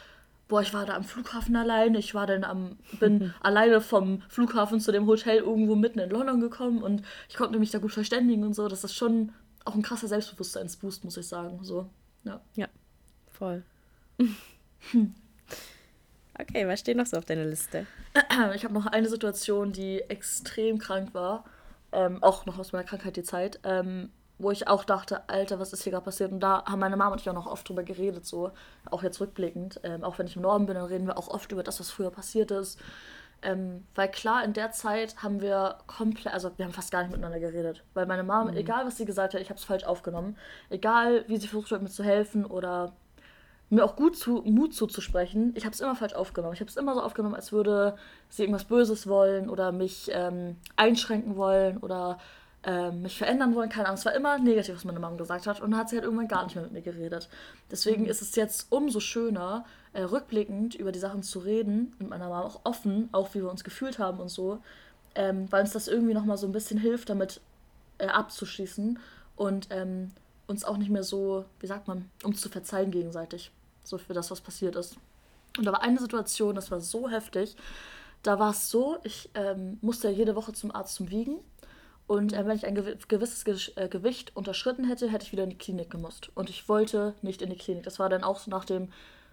C: boah, ich war da am Flughafen alleine, ich war dann am, bin alleine vom Flughafen zu dem Hotel irgendwo mitten in London gekommen und ich konnte mich da gut verständigen und so. Das ist schon auch ein krasser Selbstbewusstseinsboost, muss ich sagen. So, ja.
B: Ja, voll. okay, was steht noch so auf deiner Liste?
C: Ich habe noch eine Situation, die extrem krank war ähm, auch noch aus meiner Krankheit die Zeit, ähm, wo ich auch dachte, Alter, was ist hier gerade passiert? Und da haben meine Mama und ich auch noch oft drüber geredet, so, auch jetzt rückblickend. Ähm, auch wenn ich im Norden bin, dann reden wir auch oft über das, was früher passiert ist. Ähm, weil klar, in der Zeit haben wir komplett, also wir haben fast gar nicht miteinander geredet. Weil meine Mama, mhm. egal was sie gesagt hat, ich habe es falsch aufgenommen. Egal wie sie versucht hat, mir zu helfen oder mir auch gut zu, Mut zuzusprechen, ich habe es immer falsch aufgenommen. Ich habe es immer so aufgenommen, als würde sie irgendwas Böses wollen oder mich ähm, einschränken wollen oder ähm, mich verändern wollen. Keine Ahnung. Es war immer negativ, was meine Mama gesagt hat. Und dann hat sie halt irgendwann gar nicht mehr mit mir geredet. Deswegen mhm. ist es jetzt umso schöner, äh, rückblickend über die Sachen zu reden. Mit meiner Mama auch offen, auch wie wir uns gefühlt haben und so. Ähm, weil uns das irgendwie nochmal so ein bisschen hilft, damit äh, abzuschließen. Und ähm, uns auch nicht mehr so, wie sagt man, uns zu verzeihen gegenseitig so für das, was passiert ist. Und da war eine Situation, das war so heftig. Da war es so, ich ähm, musste ja jede Woche zum Arzt zum Wiegen. Und äh, wenn ich ein gewisses Ge äh, Gewicht unterschritten hätte, hätte ich wieder in die Klinik gemusst. Und ich wollte nicht in die Klinik. Das war dann auch so nach dem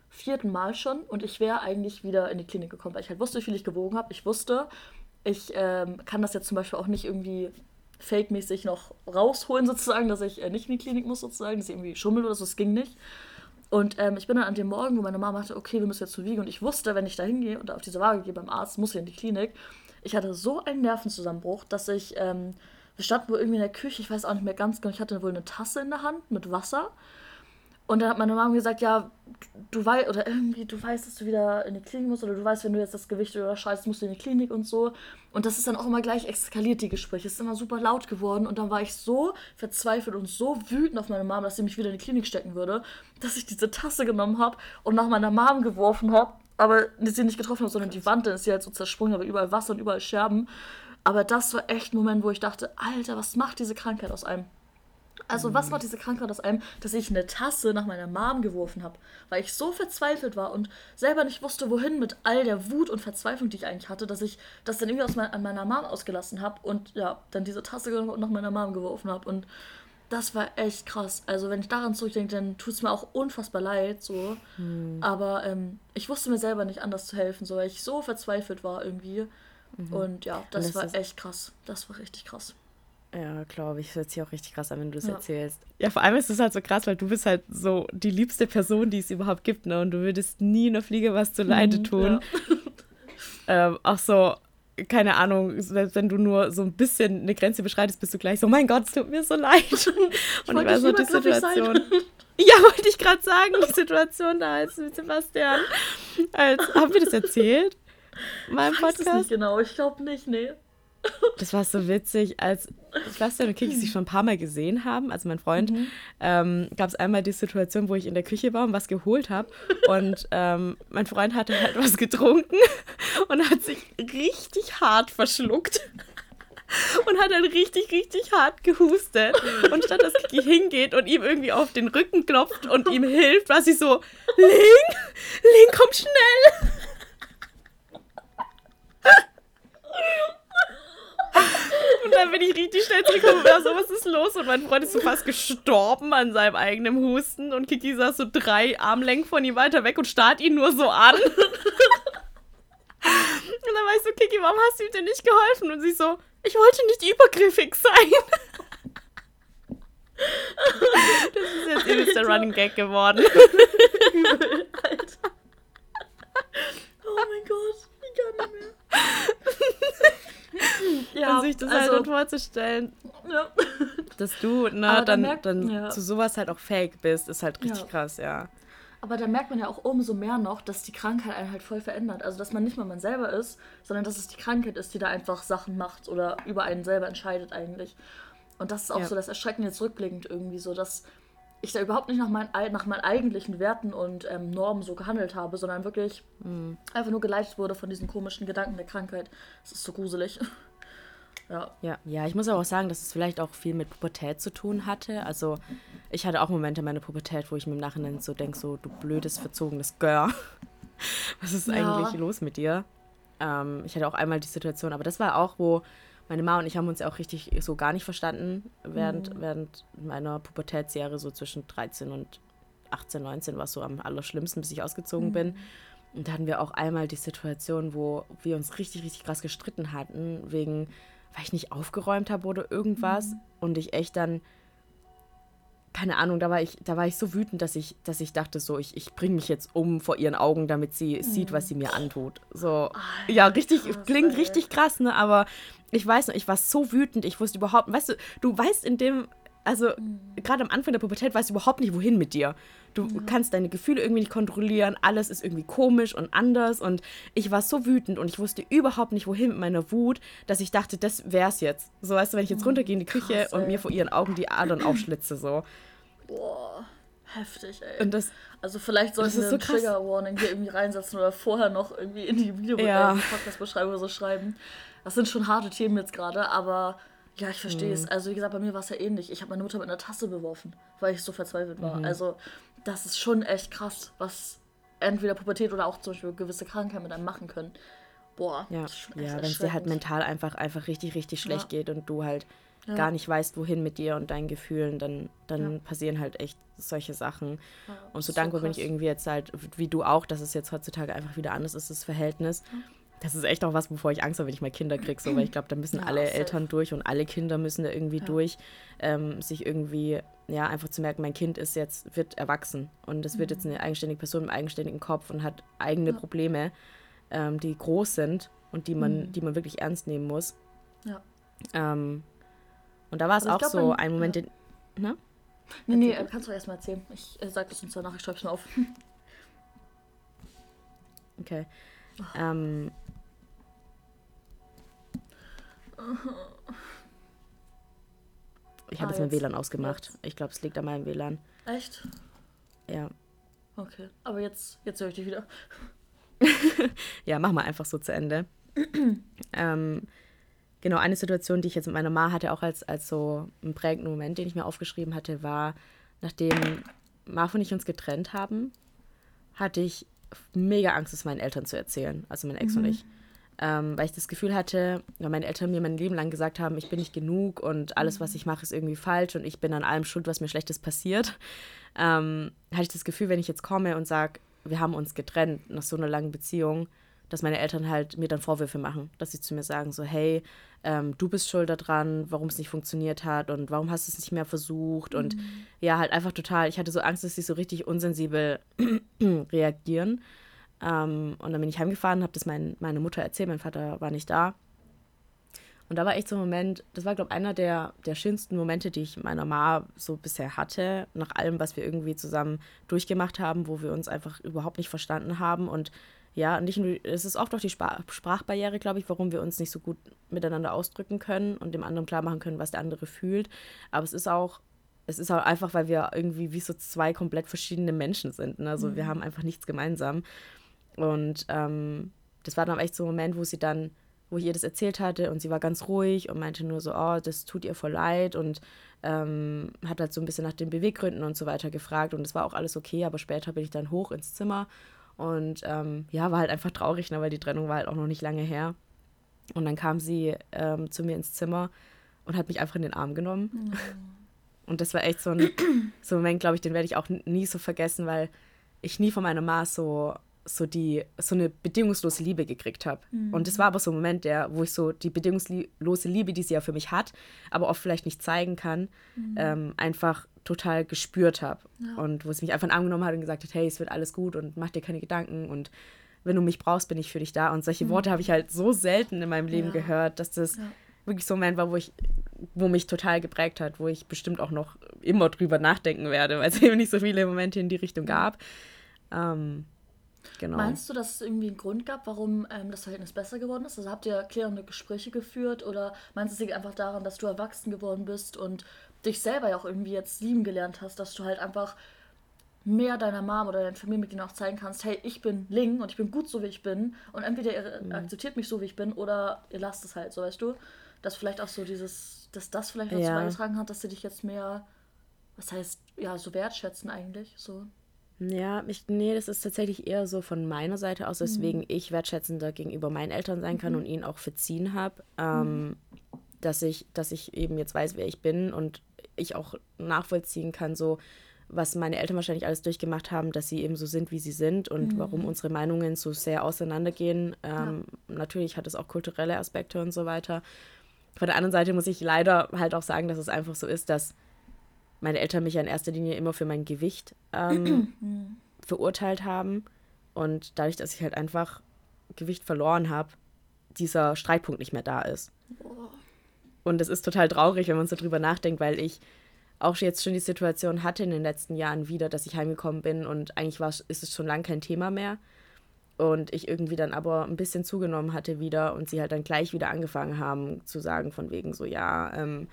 C: vierten Mal schon. Und ich wäre eigentlich wieder in die Klinik gekommen, weil ich halt wusste, wie viel ich gewogen habe. Ich wusste, ich ähm, kann das jetzt zum Beispiel auch nicht irgendwie fake-mäßig noch rausholen, sozusagen, dass ich äh, nicht in die Klinik muss, sozusagen, dass ich irgendwie schummel oder so. Das ging nicht. Und ähm, ich bin dann an dem Morgen, wo meine Mama sagte, okay, wir müssen jetzt zur Wiege. Und ich wusste, wenn ich da hingehe und auf diese Waage gehe beim Arzt, muss ich in die Klinik. Ich hatte so einen Nervenzusammenbruch, dass ich, ähm, wir standen wohl irgendwie in der Küche, ich weiß auch nicht mehr ganz genau, ich hatte wohl eine Tasse in der Hand mit Wasser. Und dann hat meine Mama gesagt, ja, du weißt, oder irgendwie, du weißt, dass du wieder in die Klinik musst, oder du weißt, wenn du jetzt das Gewicht überschreitest, musst du in die Klinik und so. Und das ist dann auch immer gleich eskaliert, die Gespräche. Es ist immer super laut geworden. Und dann war ich so verzweifelt und so wütend auf meine Mama, dass sie mich wieder in die Klinik stecken würde, dass ich diese Tasse genommen habe und nach meiner Mom geworfen habe. Aber sie nicht getroffen habe, sondern die Wand, dann ist sie halt so zersprungen, aber überall Wasser und überall Scherben. Aber das war echt ein Moment, wo ich dachte, Alter, was macht diese Krankheit aus einem? Also, was war diese Krankheit aus einem, dass ich eine Tasse nach meiner Mom geworfen habe, weil ich so verzweifelt war und selber nicht wusste, wohin mit all der Wut und Verzweiflung, die ich eigentlich hatte, dass ich das dann irgendwie aus mein, an meiner Mom ausgelassen habe und ja, dann diese Tasse nach meiner Mom geworfen habe. Und das war echt krass. Also, wenn ich daran zurückdenke, dann tut es mir auch unfassbar leid, so. Hm. Aber ähm, ich wusste mir selber nicht anders zu helfen, so, weil ich so verzweifelt war irgendwie. Mhm. Und ja, das, das war echt krass. Das war richtig krass.
B: Ja, glaube ich. Das hört sich auch richtig krass an, wenn du das ja. erzählst. Ja, vor allem ist es halt so krass, weil du bist halt so die liebste Person, die es überhaupt gibt, ne? Und du würdest nie einer Fliege was zu Leide mhm, tun. Ja. ähm, auch so, keine Ahnung, selbst wenn du nur so ein bisschen eine Grenze beschreitest, bist du gleich so, mein Gott, es tut mir so leid. Und ich weiß noch die Situation. Ja, wollte ich gerade sagen, die Situation da als mit Sebastian. Als, haben wir das erzählt?
C: Mein ich weiß Podcast? Es nicht genau, ich glaube nicht, nee.
B: Das war so witzig, als Sebastian und Kiki sich schon ein paar Mal gesehen haben, also mein Freund, mhm. ähm, gab es einmal die Situation, wo ich in der Küche war und was geholt habe. Und ähm, mein Freund hatte halt was getrunken und hat sich richtig hart verschluckt. Und hat dann richtig, richtig hart gehustet. Und statt dass Kiki hingeht und ihm irgendwie auf den Rücken klopft und ihm hilft, war sie so: Ling, Ling, komm schnell! Und dann bin ich richtig schnell zurückgekommen und so, was ist los? Und mein Freund ist so fast gestorben an seinem eigenen Husten und Kiki saß so drei Armlängen von ihm weiter weg und starrt ihn nur so an. Und dann war ich so, Kiki, warum hast du ihm denn nicht geholfen? Und sie so, ich wollte nicht übergriffig sein. Das ist jetzt übelst der Running Gag geworden.
C: Alter. Oh mein Gott, ich kann nicht mehr.
B: ja, und sich das also, halt vorzustellen, ja. dass du ne, dann, merkt, dann ja. zu sowas halt auch fake bist, ist halt richtig ja. krass, ja.
C: Aber da merkt man ja auch umso mehr noch, dass die Krankheit einen halt voll verändert. Also, dass man nicht mal man selber ist, sondern dass es die Krankheit ist, die da einfach Sachen macht oder über einen selber entscheidet eigentlich. Und das ist auch so das Erschreckende zurückblickend irgendwie so, dass ich da überhaupt nicht nach, mein, nach meinen eigentlichen Werten und ähm, Normen so gehandelt habe, sondern wirklich mhm. einfach nur geleitet wurde von diesen komischen Gedanken der Krankheit. Das ist so gruselig.
B: Ja. ja. Ja, ich muss aber auch sagen, dass es vielleicht auch viel mit Pubertät zu tun hatte. Also ich hatte auch Momente in meiner Pubertät, wo ich mir im Nachhinein so denke, so du blödes, verzogenes Girl. Was ist ja. eigentlich los mit dir? Ähm, ich hatte auch einmal die Situation, aber das war auch, wo meine Mama und ich haben uns ja auch richtig so gar nicht verstanden während, mhm. während meiner Pubertätsjahre, so zwischen 13 und 18, 19 war es so am allerschlimmsten, bis ich ausgezogen mhm. bin. Und da hatten wir auch einmal die Situation, wo wir uns richtig, richtig krass gestritten hatten, wegen, weil ich nicht aufgeräumt habe oder irgendwas. Mhm. Und ich echt dann keine Ahnung, da war ich, da war ich so wütend, dass ich, dass ich dachte, so, ich, ich bringe mich jetzt um vor ihren Augen, damit sie mhm. sieht, was sie mir antut. So, Alter, ja, richtig, krass, klingt ey. richtig krass, ne? Aber ich weiß noch, ich war so wütend, ich wusste überhaupt, weißt du, du weißt in dem, also mhm. gerade am Anfang der Pubertät weißt du überhaupt nicht, wohin mit dir. Du mhm. kannst deine Gefühle irgendwie nicht kontrollieren, alles ist irgendwie komisch und anders und ich war so wütend und ich wusste überhaupt nicht, wohin mit meiner Wut, dass ich dachte, das wär's jetzt. So, weißt du, wenn ich jetzt mhm. runtergehe in die Küche Krass, und mir vor ihren Augen die Adern aufschlitze, so.
C: Boah, heftig, ey. Und das, also vielleicht sollten wir so ein Trigger Warning hier irgendwie reinsetzen oder vorher noch irgendwie in die Video ja. äh, Podcast-Beschreibung so schreiben. Das sind schon harte Themen jetzt gerade, aber ja, ich verstehe es. Mhm. Also wie gesagt, bei mir war es ja ähnlich. Ich habe meine Mutter mit einer Tasse beworfen, weil ich so verzweifelt war. Mhm. Also das ist schon echt krass, was entweder Pubertät oder auch zum Beispiel gewisse Krankheiten mit einem machen können. Boah,
B: ja, ja wenn es dir halt mental einfach, einfach richtig, richtig schlecht ja. geht und du halt ja. gar nicht weißt, wohin mit dir und deinen Gefühlen, dann, dann passieren halt echt solche Sachen. Und so dankbar so bin ich irgendwie jetzt halt, wie du auch, dass es jetzt heutzutage einfach wieder anders ist, das Verhältnis. Das ist echt auch was, wovor ich Angst habe, wenn ich mal Kinder kriege, so, weil ich glaube, da müssen alle safe. Eltern durch und alle Kinder müssen da irgendwie durch, ähm, sich irgendwie, ja, einfach zu merken, mein Kind ist jetzt, wird erwachsen und es mhm. wird jetzt mhm. eine eigenständige Person mit eigenständigen Kopf und hat eigene Probleme, ähm, die groß sind und die man, mhm. die man wirklich ernst nehmen muss. Ja. Ähm, und da war es auch glaub, so ein Moment, ja. den. Ne?
C: Nee, nee, kannst du erstmal erzählen. Ich äh, sag das uns danach, ich schreib's mir auf.
B: Okay. Ähm. Ich habe ah, jetzt mein WLAN ausgemacht. Jetzt. Ich glaube, es liegt an meinem WLAN.
C: Echt?
B: Ja.
C: Okay, aber jetzt, jetzt höre ich dich wieder.
B: ja, mach mal einfach so zu Ende. ähm, genau, eine Situation, die ich jetzt mit meiner Ma hatte, auch als, als so einen prägenden Moment, den ich mir aufgeschrieben hatte, war, nachdem Marv und ich uns getrennt haben, hatte ich mega Angst, es meinen Eltern zu erzählen, also mein Ex mhm. und ich. Ähm, weil ich das Gefühl hatte, weil meine Eltern mir mein Leben lang gesagt haben, ich bin nicht genug und alles, was ich mache, ist irgendwie falsch und ich bin an allem schuld, was mir Schlechtes passiert, ähm, hatte ich das Gefühl, wenn ich jetzt komme und sage, wir haben uns getrennt nach so einer langen Beziehung, dass meine Eltern halt mir dann Vorwürfe machen, dass sie zu mir sagen, so, hey, ähm, du bist schuld daran, warum es nicht funktioniert hat und warum hast du es nicht mehr versucht und mhm. ja, halt einfach total, ich hatte so Angst, dass sie so richtig unsensibel reagieren. Ähm, und dann bin ich heimgefahren, habe das mein, meine Mutter erzählt, mein Vater war nicht da. Und da war echt so ein Moment, das war, glaube ich, einer der, der schönsten Momente, die ich mit meiner Ma so bisher hatte, nach allem, was wir irgendwie zusammen durchgemacht haben, wo wir uns einfach überhaupt nicht verstanden haben und ja, nicht nur, es ist oft auch die Sprachbarriere, glaube ich, warum wir uns nicht so gut miteinander ausdrücken können und dem anderen klar machen können, was der andere fühlt. Aber es ist auch, es ist auch einfach, weil wir irgendwie wie so zwei komplett verschiedene Menschen sind. Ne? Also mhm. wir haben einfach nichts gemeinsam. Und ähm, das war dann echt so ein Moment, wo sie dann, wo ich ihr das erzählt hatte und sie war ganz ruhig und meinte nur so, oh, das tut ihr voll leid und ähm, hat halt so ein bisschen nach den Beweggründen und so weiter gefragt und es war auch alles okay, aber später bin ich dann hoch ins Zimmer und ähm, ja, war halt einfach traurig, ne, weil die Trennung war halt auch noch nicht lange her. Und dann kam sie ähm, zu mir ins Zimmer und hat mich einfach in den Arm genommen. Mhm. Und das war echt so ein, so ein Moment, glaube ich, den werde ich auch nie so vergessen, weil ich nie von meiner Ma so, so, die, so eine bedingungslose Liebe gekriegt habe. Mhm. Und das war aber so ein Moment, der, wo ich so die bedingungslose Liebe, die sie ja für mich hat, aber oft vielleicht nicht zeigen kann, mhm. ähm, einfach total gespürt habe. Ja. Und wo sie mich einfach angenommen hat und gesagt hat, hey, es wird alles gut und mach dir keine Gedanken und wenn du mich brauchst, bin ich für dich da. Und solche mhm. Worte habe ich halt so selten in meinem Leben ja. gehört, dass das ja. wirklich so ein Moment war, wo ich, wo mich total geprägt hat, wo ich bestimmt auch noch immer drüber nachdenken werde, weil es eben nicht so viele Momente in die Richtung gab. Ähm,
C: genau. Meinst du, dass es irgendwie einen Grund gab, warum ähm, das Verhältnis besser geworden ist? Also habt ihr klärende Gespräche geführt oder meinst du, es liegt einfach daran, dass du erwachsen geworden bist und dich selber ja auch irgendwie jetzt lieben gelernt hast, dass du halt einfach mehr deiner Mom oder deinen Familienmitgliedern auch zeigen kannst, hey, ich bin Ling und ich bin gut so, wie ich bin und entweder ihr mhm. akzeptiert mich so, wie ich bin oder ihr lasst es halt, so weißt du, dass vielleicht auch so dieses, dass das vielleicht dazu ja. beigetragen hat, dass sie dich jetzt mehr, was heißt, ja, so wertschätzen eigentlich, so.
B: Ja, ich, nee, das ist tatsächlich eher so von meiner Seite aus, weswegen mhm. ich wertschätzender gegenüber meinen Eltern sein kann mhm. und ihnen auch verziehen habe. Ähm, mhm. dass, ich, dass ich eben jetzt weiß, wer ich bin und ich auch nachvollziehen kann, so was meine Eltern wahrscheinlich alles durchgemacht haben, dass sie eben so sind, wie sie sind und mhm. warum unsere Meinungen so sehr auseinandergehen. Ähm, ja. Natürlich hat es auch kulturelle Aspekte und so weiter. Von der anderen Seite muss ich leider halt auch sagen, dass es einfach so ist, dass meine Eltern mich ja in erster Linie immer für mein Gewicht ähm, mhm. verurteilt haben. Und dadurch, dass ich halt einfach Gewicht verloren habe, dieser Streitpunkt nicht mehr da ist. Und es ist total traurig, wenn man so drüber nachdenkt, weil ich auch jetzt schon die Situation hatte in den letzten Jahren wieder, dass ich heimgekommen bin und eigentlich war, ist es schon lange kein Thema mehr. Und ich irgendwie dann aber ein bisschen zugenommen hatte wieder und sie halt dann gleich wieder angefangen haben zu sagen, von wegen so, ja, ähm,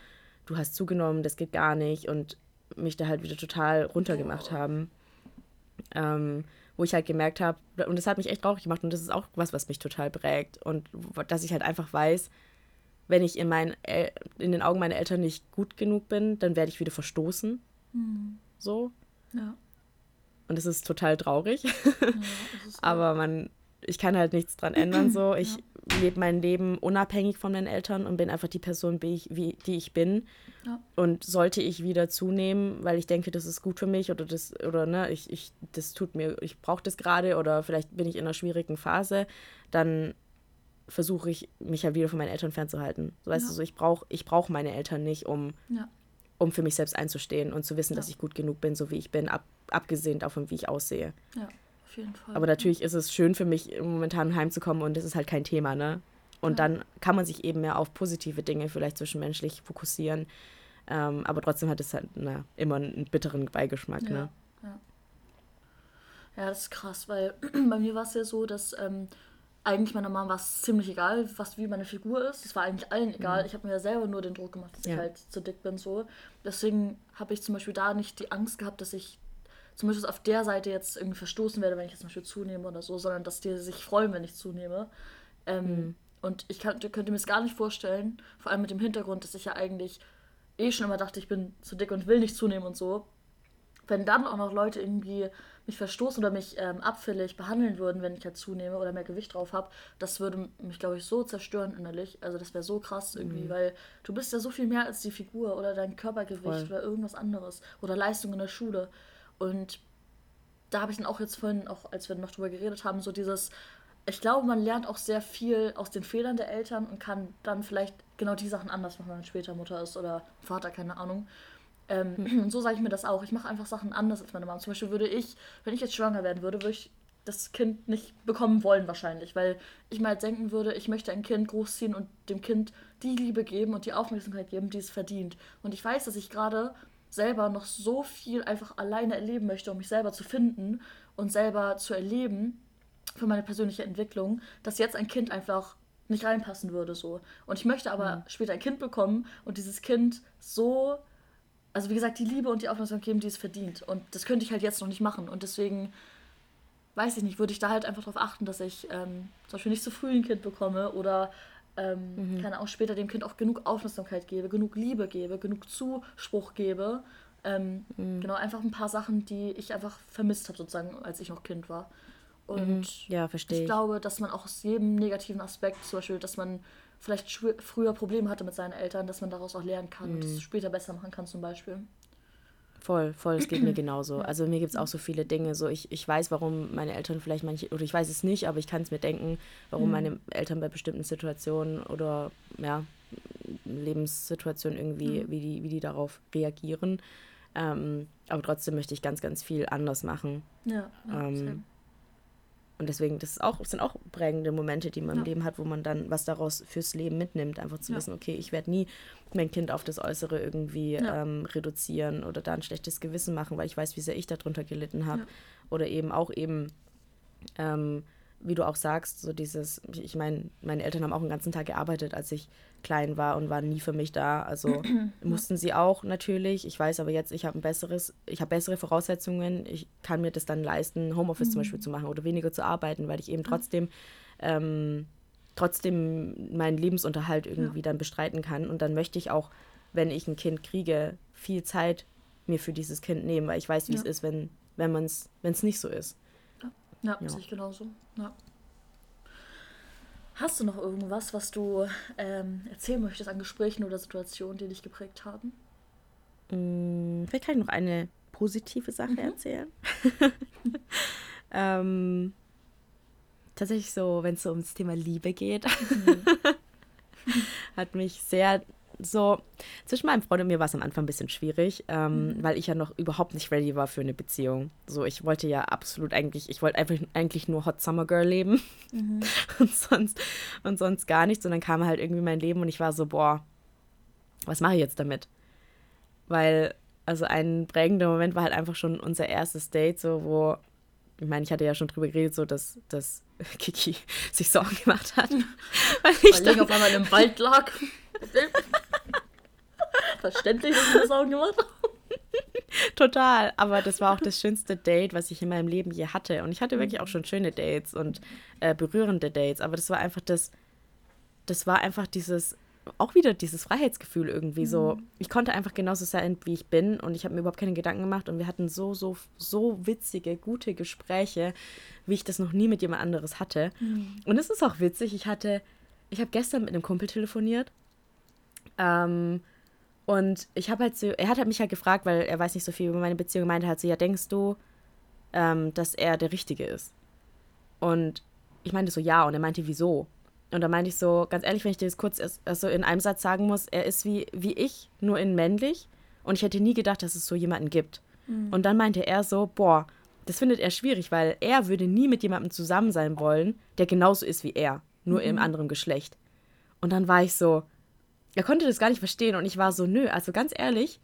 B: du hast zugenommen, das geht gar nicht und mich da halt wieder total runtergemacht haben. Ähm, wo ich halt gemerkt habe, und das hat mich echt traurig gemacht und das ist auch was, was mich total prägt und dass ich halt einfach weiß, wenn ich in, mein, in den Augen meiner Eltern nicht gut genug bin, dann werde ich wieder verstoßen. Mhm. So. Ja. Und es ist total traurig. Ja, ist Aber man, ich kann halt nichts dran ändern. So. Ich ja. Lebe mein Leben unabhängig von meinen Eltern und bin einfach die Person, wie ich, wie, die ich bin. Ja. Und sollte ich wieder zunehmen, weil ich denke, das ist gut für mich oder das, oder ne, ich, ich, das tut mir, ich brauche das gerade oder vielleicht bin ich in einer schwierigen Phase, dann versuche ich, mich ja wieder von meinen Eltern fernzuhalten. So, weißt ja. du, so, ich brauche ich brauch meine Eltern nicht, um, ja. um für mich selbst einzustehen und zu wissen, dass ich gut genug bin, so wie ich bin, ab, abgesehen davon, wie ich aussehe. Ja, auf jeden Fall. Aber natürlich ist es schön für mich, momentan heimzukommen und das ist halt kein Thema, ne? Und dann kann man sich eben mehr auf positive Dinge vielleicht zwischenmenschlich fokussieren. Ähm, aber trotzdem hat es halt na, immer einen bitteren Beigeschmack, ne?
C: Ja. Ja, das ist krass, weil bei mir war es ja so, dass ähm, eigentlich meiner Mama war es ziemlich egal, was wie meine Figur ist. Es war eigentlich allen egal. Mhm. Ich habe mir ja selber nur den Druck gemacht, dass ja. ich halt zu dick bin so. Deswegen habe ich zum Beispiel da nicht die Angst gehabt, dass ich zum Beispiel auf der Seite jetzt irgendwie verstoßen werde, wenn ich jetzt zum Beispiel zunehme oder so, sondern dass die sich freuen, wenn ich zunehme. Ähm, mhm. Und ich kann, könnte mir es gar nicht vorstellen, vor allem mit dem Hintergrund, dass ich ja eigentlich eh schon immer dachte, ich bin zu dick und will nicht zunehmen und so. Wenn dann auch noch Leute irgendwie mich verstoßen oder mich ähm, abfällig behandeln würden, wenn ich halt zunehme oder mehr Gewicht drauf habe, das würde mich, glaube ich, so zerstören innerlich. Also das wäre so krass irgendwie, mhm. weil du bist ja so viel mehr als die Figur oder dein Körpergewicht Voll. oder irgendwas anderes oder Leistung in der Schule. Und da habe ich dann auch jetzt vorhin, auch als wir noch drüber geredet haben, so dieses, ich glaube, man lernt auch sehr viel aus den Fehlern der Eltern und kann dann vielleicht genau die Sachen anders machen, wenn man später Mutter ist oder Vater, keine Ahnung. Ähm, mhm. Und so sage ich mir das auch. Ich mache einfach Sachen anders als meine Mama. Zum Beispiel würde ich, wenn ich jetzt schwanger werden würde, würde ich das Kind nicht bekommen wollen wahrscheinlich, weil ich mal denken würde, ich möchte ein Kind großziehen und dem Kind die Liebe geben und die Aufmerksamkeit geben, die es verdient. Und ich weiß, dass ich gerade selber noch so viel einfach alleine erleben möchte, um mich selber zu finden und selber zu erleben für meine persönliche Entwicklung, dass jetzt ein Kind einfach nicht reinpassen würde so. Und ich möchte aber mhm. später ein Kind bekommen und dieses Kind so also wie gesagt, die Liebe und die Aufmerksamkeit geben, die es verdient. Und das könnte ich halt jetzt noch nicht machen. Und deswegen, weiß ich nicht, würde ich da halt einfach darauf achten, dass ich ähm, zum Beispiel nicht zu früh ein Kind bekomme oder ähm, mhm. keine auch später dem Kind auch genug Aufmerksamkeit gebe, genug Liebe gebe, genug Zuspruch gebe. Ähm, mhm. Genau, einfach ein paar Sachen, die ich einfach vermisst habe, sozusagen, als ich noch Kind war. Und
B: mhm. ja, verstehe.
C: Ich glaube, dass man auch aus jedem negativen Aspekt, zum Beispiel, dass man vielleicht früher Probleme hatte mit seinen Eltern, dass man daraus auch lernen kann mhm. und es später besser machen kann zum Beispiel.
B: Voll, voll, es geht mir genauso. Also mir gibt es auch so viele Dinge. So ich, ich weiß, warum meine Eltern vielleicht manche, oder ich weiß es nicht, aber ich kann es mir denken, warum mhm. meine Eltern bei bestimmten Situationen oder ja, Lebenssituationen irgendwie, mhm. wie, die, wie die darauf reagieren. Ähm, aber trotzdem möchte ich ganz, ganz viel anders machen. Ja. Ähm, und deswegen, das ist auch, das sind auch prägende Momente, die man ja. im Leben hat, wo man dann was daraus fürs Leben mitnimmt. Einfach zu ja. wissen, okay, ich werde nie mein Kind auf das Äußere irgendwie ja. ähm, reduzieren oder da ein schlechtes Gewissen machen, weil ich weiß, wie sehr ich darunter gelitten habe. Oder eben auch eben ähm, wie du auch sagst, so dieses, ich meine, meine Eltern haben auch den ganzen Tag gearbeitet, als ich klein war und waren nie für mich da. Also mussten sie auch natürlich. Ich weiß aber jetzt, ich habe ein besseres, ich habe bessere Voraussetzungen. Ich kann mir das dann leisten, Homeoffice mhm. zum Beispiel zu machen oder weniger zu arbeiten, weil ich eben trotzdem ähm, trotzdem meinen Lebensunterhalt irgendwie ja. dann bestreiten kann. Und dann möchte ich auch, wenn ich ein Kind kriege, viel Zeit mir für dieses Kind nehmen, weil ich weiß, wie ja. es ist, wenn, wenn man es, wenn es nicht so ist.
C: Ja, ja. sehe ich genauso. Ja. Hast du noch irgendwas, was du ähm, erzählen möchtest an Gesprächen oder Situationen, die dich geprägt haben?
B: Mm, vielleicht kann ich noch eine positive Sache mhm. erzählen. ähm, tatsächlich so, wenn es so ums Thema Liebe geht, mhm. hat mich sehr so, zwischen meinem Freund und mir war es am Anfang ein bisschen schwierig, ähm, mhm. weil ich ja noch überhaupt nicht ready war für eine Beziehung. So, ich wollte ja absolut eigentlich, ich wollte einfach eigentlich nur Hot Summer Girl leben mhm. und, sonst, und sonst gar nichts. Und dann kam halt irgendwie mein Leben und ich war so, boah, was mache ich jetzt damit? Weil, also ein prägender Moment war halt einfach schon unser erstes Date, so, wo, ich meine, ich hatte ja schon drüber geredet, so, dass, dass Kiki sich Sorgen gemacht hat.
C: weil ich weil dann, auf einmal im Wald lag. Verständlich, dass ich das auch gemacht habe.
B: Total, aber das war auch das schönste Date, was ich in meinem Leben je hatte. Und ich hatte wirklich auch schon schöne Dates und äh, berührende Dates, aber das war einfach das, das war einfach dieses, auch wieder dieses Freiheitsgefühl irgendwie mhm. so. Ich konnte einfach genauso sein, wie ich bin und ich habe mir überhaupt keine Gedanken gemacht und wir hatten so, so, so witzige, gute Gespräche, wie ich das noch nie mit jemand anderes hatte. Mhm. Und es ist auch witzig, ich hatte, ich habe gestern mit einem Kumpel telefoniert ähm, und ich habe halt so, er hat halt mich halt gefragt, weil er weiß nicht so viel über meine Beziehung, meinte halt so, ja, denkst du, ähm, dass er der Richtige ist? Und ich meinte so, ja, und er meinte, wieso? Und da meinte ich so, ganz ehrlich, wenn ich dir das kurz also in einem Satz sagen muss, er ist wie, wie ich, nur in männlich. Und ich hätte nie gedacht, dass es so jemanden gibt. Mhm. Und dann meinte er so, boah, das findet er schwierig, weil er würde nie mit jemandem zusammen sein wollen, der genauso ist wie er, nur mhm. im anderen Geschlecht. Und dann war ich so, er konnte das gar nicht verstehen und ich war so, nö, also ganz ehrlich,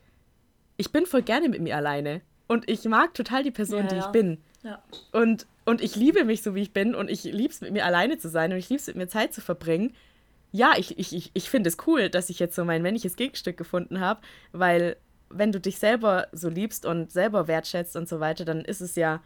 B: ich bin voll gerne mit mir alleine. Und ich mag total die Person, ja, die ja. ich bin. Ja. Und, und ich liebe mich so, wie ich bin. Und ich liebe es, mit mir alleine zu sein. Und ich liebe es, mit mir Zeit zu verbringen. Ja, ich, ich, ich, ich finde es cool, dass ich jetzt so mein männliches Gegenstück gefunden habe. Weil, wenn du dich selber so liebst und selber wertschätzt und so weiter, dann ist es ja,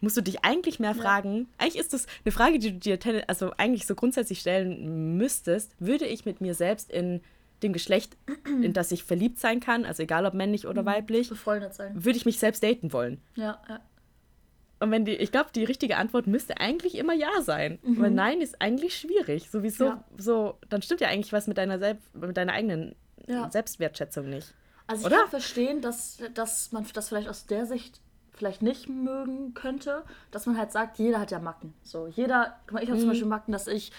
B: musst du dich eigentlich mehr fragen. Eigentlich ist das eine Frage, die du dir also eigentlich so grundsätzlich stellen müsstest. Würde ich mit mir selbst in dem Geschlecht, in das ich verliebt sein kann, also egal ob männlich oder mhm. weiblich, befreundet sein, würde ich mich selbst daten wollen. Ja, ja. Und wenn die, ich glaube, die richtige Antwort müsste eigentlich immer ja sein. Mhm. Weil nein ist eigentlich schwierig. Sowieso, ja. so, dann stimmt ja eigentlich was mit deiner, Selbst, mit deiner eigenen ja. Selbstwertschätzung nicht.
C: Also ich Oder? kann verstehen, dass, dass man das vielleicht aus der Sicht vielleicht nicht mögen könnte, dass man halt sagt, jeder hat ja Macken. So, jeder, guck mal, ich habe mhm. zum Beispiel Macken, dass ich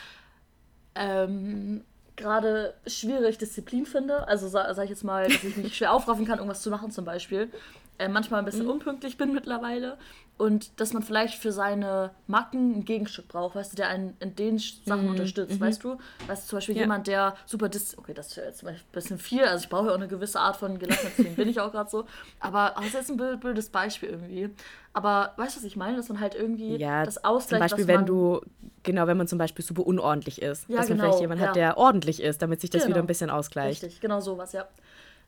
C: ähm, gerade schwierig Disziplin finde. Also sage sag ich jetzt mal, dass ich mich schwer aufraffen kann, irgendwas zu machen zum Beispiel. Äh, manchmal ein bisschen mhm. unpünktlich bin mittlerweile. Und dass man vielleicht für seine Macken ein Gegenstück braucht, weißt du, der einen in den Sachen mhm. unterstützt, mhm. weißt du? Weißt du, zum Beispiel ja. jemand, der super dis... Okay, das ist jetzt ein bisschen viel, also ich brauche ja auch eine gewisse Art von Gelassenheit, deswegen bin ich auch gerade so. Aber das ist ein blödes Beispiel irgendwie. Aber weißt du, was ich meine? Dass man halt irgendwie
B: ja, das Ausgleich, Zum Beispiel, wenn du, genau, wenn man zum Beispiel super unordentlich ist. Ja, dass genau, man vielleicht jemanden ja. hat, der ordentlich ist, damit sich das genau. wieder ein bisschen ausgleicht.
C: Richtig, genau sowas, ja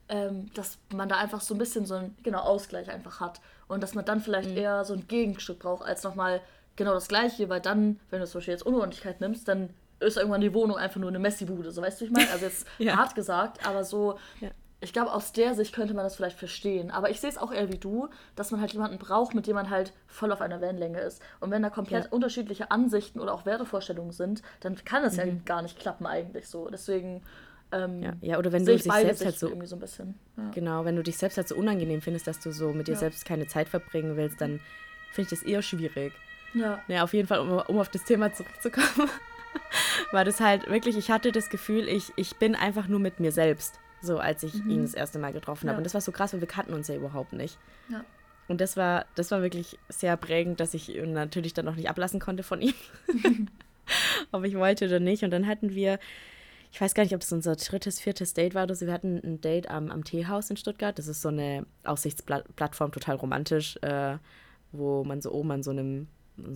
C: ähm, dass man da einfach so ein bisschen so einen genau, Ausgleich einfach hat. Und dass man dann vielleicht mhm. eher so ein Gegenstück braucht, als nochmal genau das Gleiche, weil dann, wenn du zum Beispiel jetzt Unordentlichkeit nimmst, dann ist irgendwann die Wohnung einfach nur eine Messi-Bude, so weißt du, ich meine? Also jetzt ja. hart gesagt, aber so, ja. ich glaube, aus der Sicht könnte man das vielleicht verstehen. Aber ich sehe es auch eher wie du, dass man halt jemanden braucht, mit dem man halt voll auf einer Wellenlänge ist. Und wenn da komplett ja. unterschiedliche Ansichten oder auch Wertevorstellungen sind, dann kann es mhm. ja gar nicht klappen eigentlich so. Deswegen. Ähm,
B: ja. ja, oder wenn du dich selbst halt so,
C: irgendwie so ein bisschen.
B: Ja. Genau, wenn du dich selbst halt so unangenehm findest, dass du so mit dir ja. selbst keine Zeit verbringen willst, dann finde ich das eher schwierig. Ja. Ja, auf jeden Fall, um, um auf das Thema zurückzukommen, war das halt wirklich, ich hatte das Gefühl, ich, ich bin einfach nur mit mir selbst. So, als ich mhm. ihn das erste Mal getroffen habe. Und das war so krass, weil wir kannten uns ja überhaupt nicht. Ja. Und das war, das war wirklich sehr prägend, dass ich natürlich dann noch nicht ablassen konnte von ihm. ob ich wollte oder nicht. Und dann hatten wir, ich weiß gar nicht, ob das unser drittes, viertes Date war oder so. Wir hatten ein Date am, am Teehaus in Stuttgart. Das ist so eine Aussichtsplattform, total romantisch, äh, wo man so oben an so einem, wie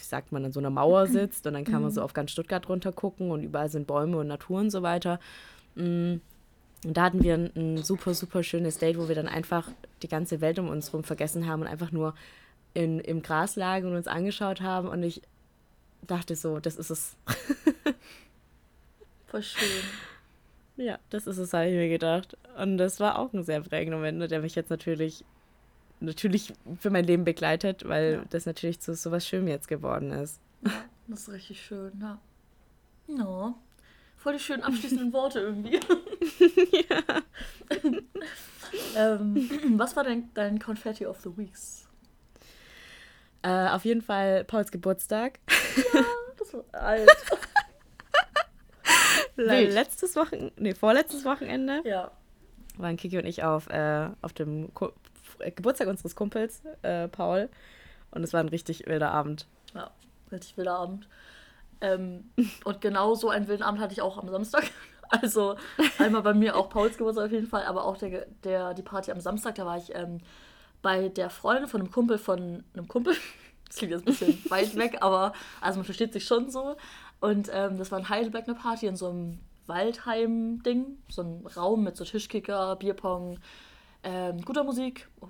B: sagt man, an so einer Mauer sitzt und dann kann man so mhm. auf ganz Stuttgart runter gucken und überall sind Bäume und Natur und so weiter. Mm. Und da hatten wir ein, ein, super, super schönes Date, wo wir dann einfach die ganze Welt um uns herum vergessen haben und einfach nur in, im Gras lagen und uns angeschaut haben. Und ich dachte so, das ist es.
C: Voll schön.
B: Ja, das ist es, habe ich mir gedacht. Und das war auch ein sehr prägender Moment, der mich jetzt natürlich, natürlich für mein Leben begleitet, weil ja. das natürlich zu so was Schönem jetzt geworden ist.
C: Ja, das ist richtig schön, ja. No. Voll die schönen abschließenden Worte irgendwie. ja. ähm, was war denn dein Confetti of the Weeks?
B: Äh, auf jeden Fall Pauls Geburtstag.
C: Ja, das war alt.
B: Letztes Wochenende, nee, vorletztes Wochenende.
C: Ja.
B: Waren Kiki und ich auf, äh, auf dem Ko Geburtstag unseres Kumpels, äh, Paul. Und es war ein richtig wilder Abend.
C: Ja, richtig wilder Abend. Ähm, und genau so einen wilden Abend hatte ich auch am Samstag. Also einmal bei mir auch Pauls Geburtstag auf jeden Fall, aber auch der, der, die Party am Samstag, da war ich ähm, bei der Freundin von einem Kumpel von einem Kumpel. Das klingt jetzt ein bisschen weit weg, aber also man versteht sich schon so. Und ähm, das war in Heidelberg eine Party in so einem Waldheim-Ding. So ein Raum mit so Tischkicker, Bierpong, ähm, guter Musik. Oh,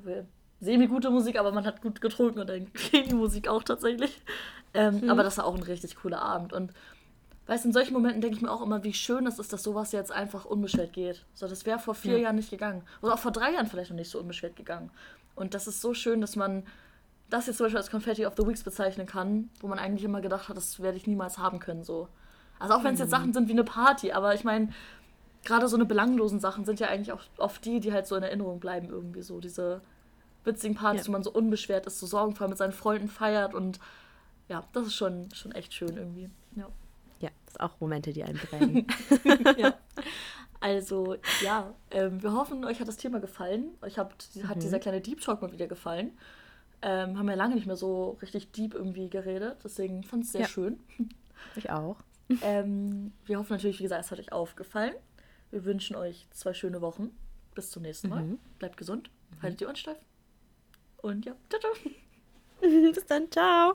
C: semi-gute Musik, aber man hat gut getrunken und dann ging die Musik auch tatsächlich. Ähm, mhm. Aber das war auch ein richtig cooler Abend. Und weißt du, in solchen Momenten denke ich mir auch immer, wie schön es ist, dass sowas jetzt einfach unbeschwert geht. So, das wäre vor vier ja. Jahren nicht gegangen. Oder auch vor drei Jahren vielleicht noch nicht so unbeschwert gegangen. Und das ist so schön, dass man das jetzt zum Beispiel als Confetti of the Weeks bezeichnen kann, wo man eigentlich immer gedacht hat, das werde ich niemals haben können. So. Also auch wenn es jetzt mhm. Sachen sind wie eine Party, aber ich meine, gerade so eine belanglosen Sachen sind ja eigentlich auch oft die, die halt so in Erinnerung bleiben irgendwie so. Diese witzigen Partys, ja. wo man so unbeschwert ist, so sorgenvoll mit seinen Freunden feiert und ja, das ist schon, schon echt schön irgendwie. Ja.
B: Ja, das sind auch Momente, die einen prägen.
C: ja. Also, ja, ähm, wir hoffen, euch hat das Thema gefallen. Euch hat, hat mhm. dieser kleine Deep Talk mal wieder gefallen. Ähm, haben ja lange nicht mehr so richtig deep irgendwie geredet, deswegen fand es sehr ja. schön.
B: Ich auch.
C: Ähm, wir hoffen natürlich, wie gesagt, es hat euch aufgefallen. Wir wünschen euch zwei schöne Wochen. Bis zum nächsten Mal. Mhm. Bleibt gesund, haltet die Ohren steif. Und ja, ciao, ciao.
B: Bis dann, ciao.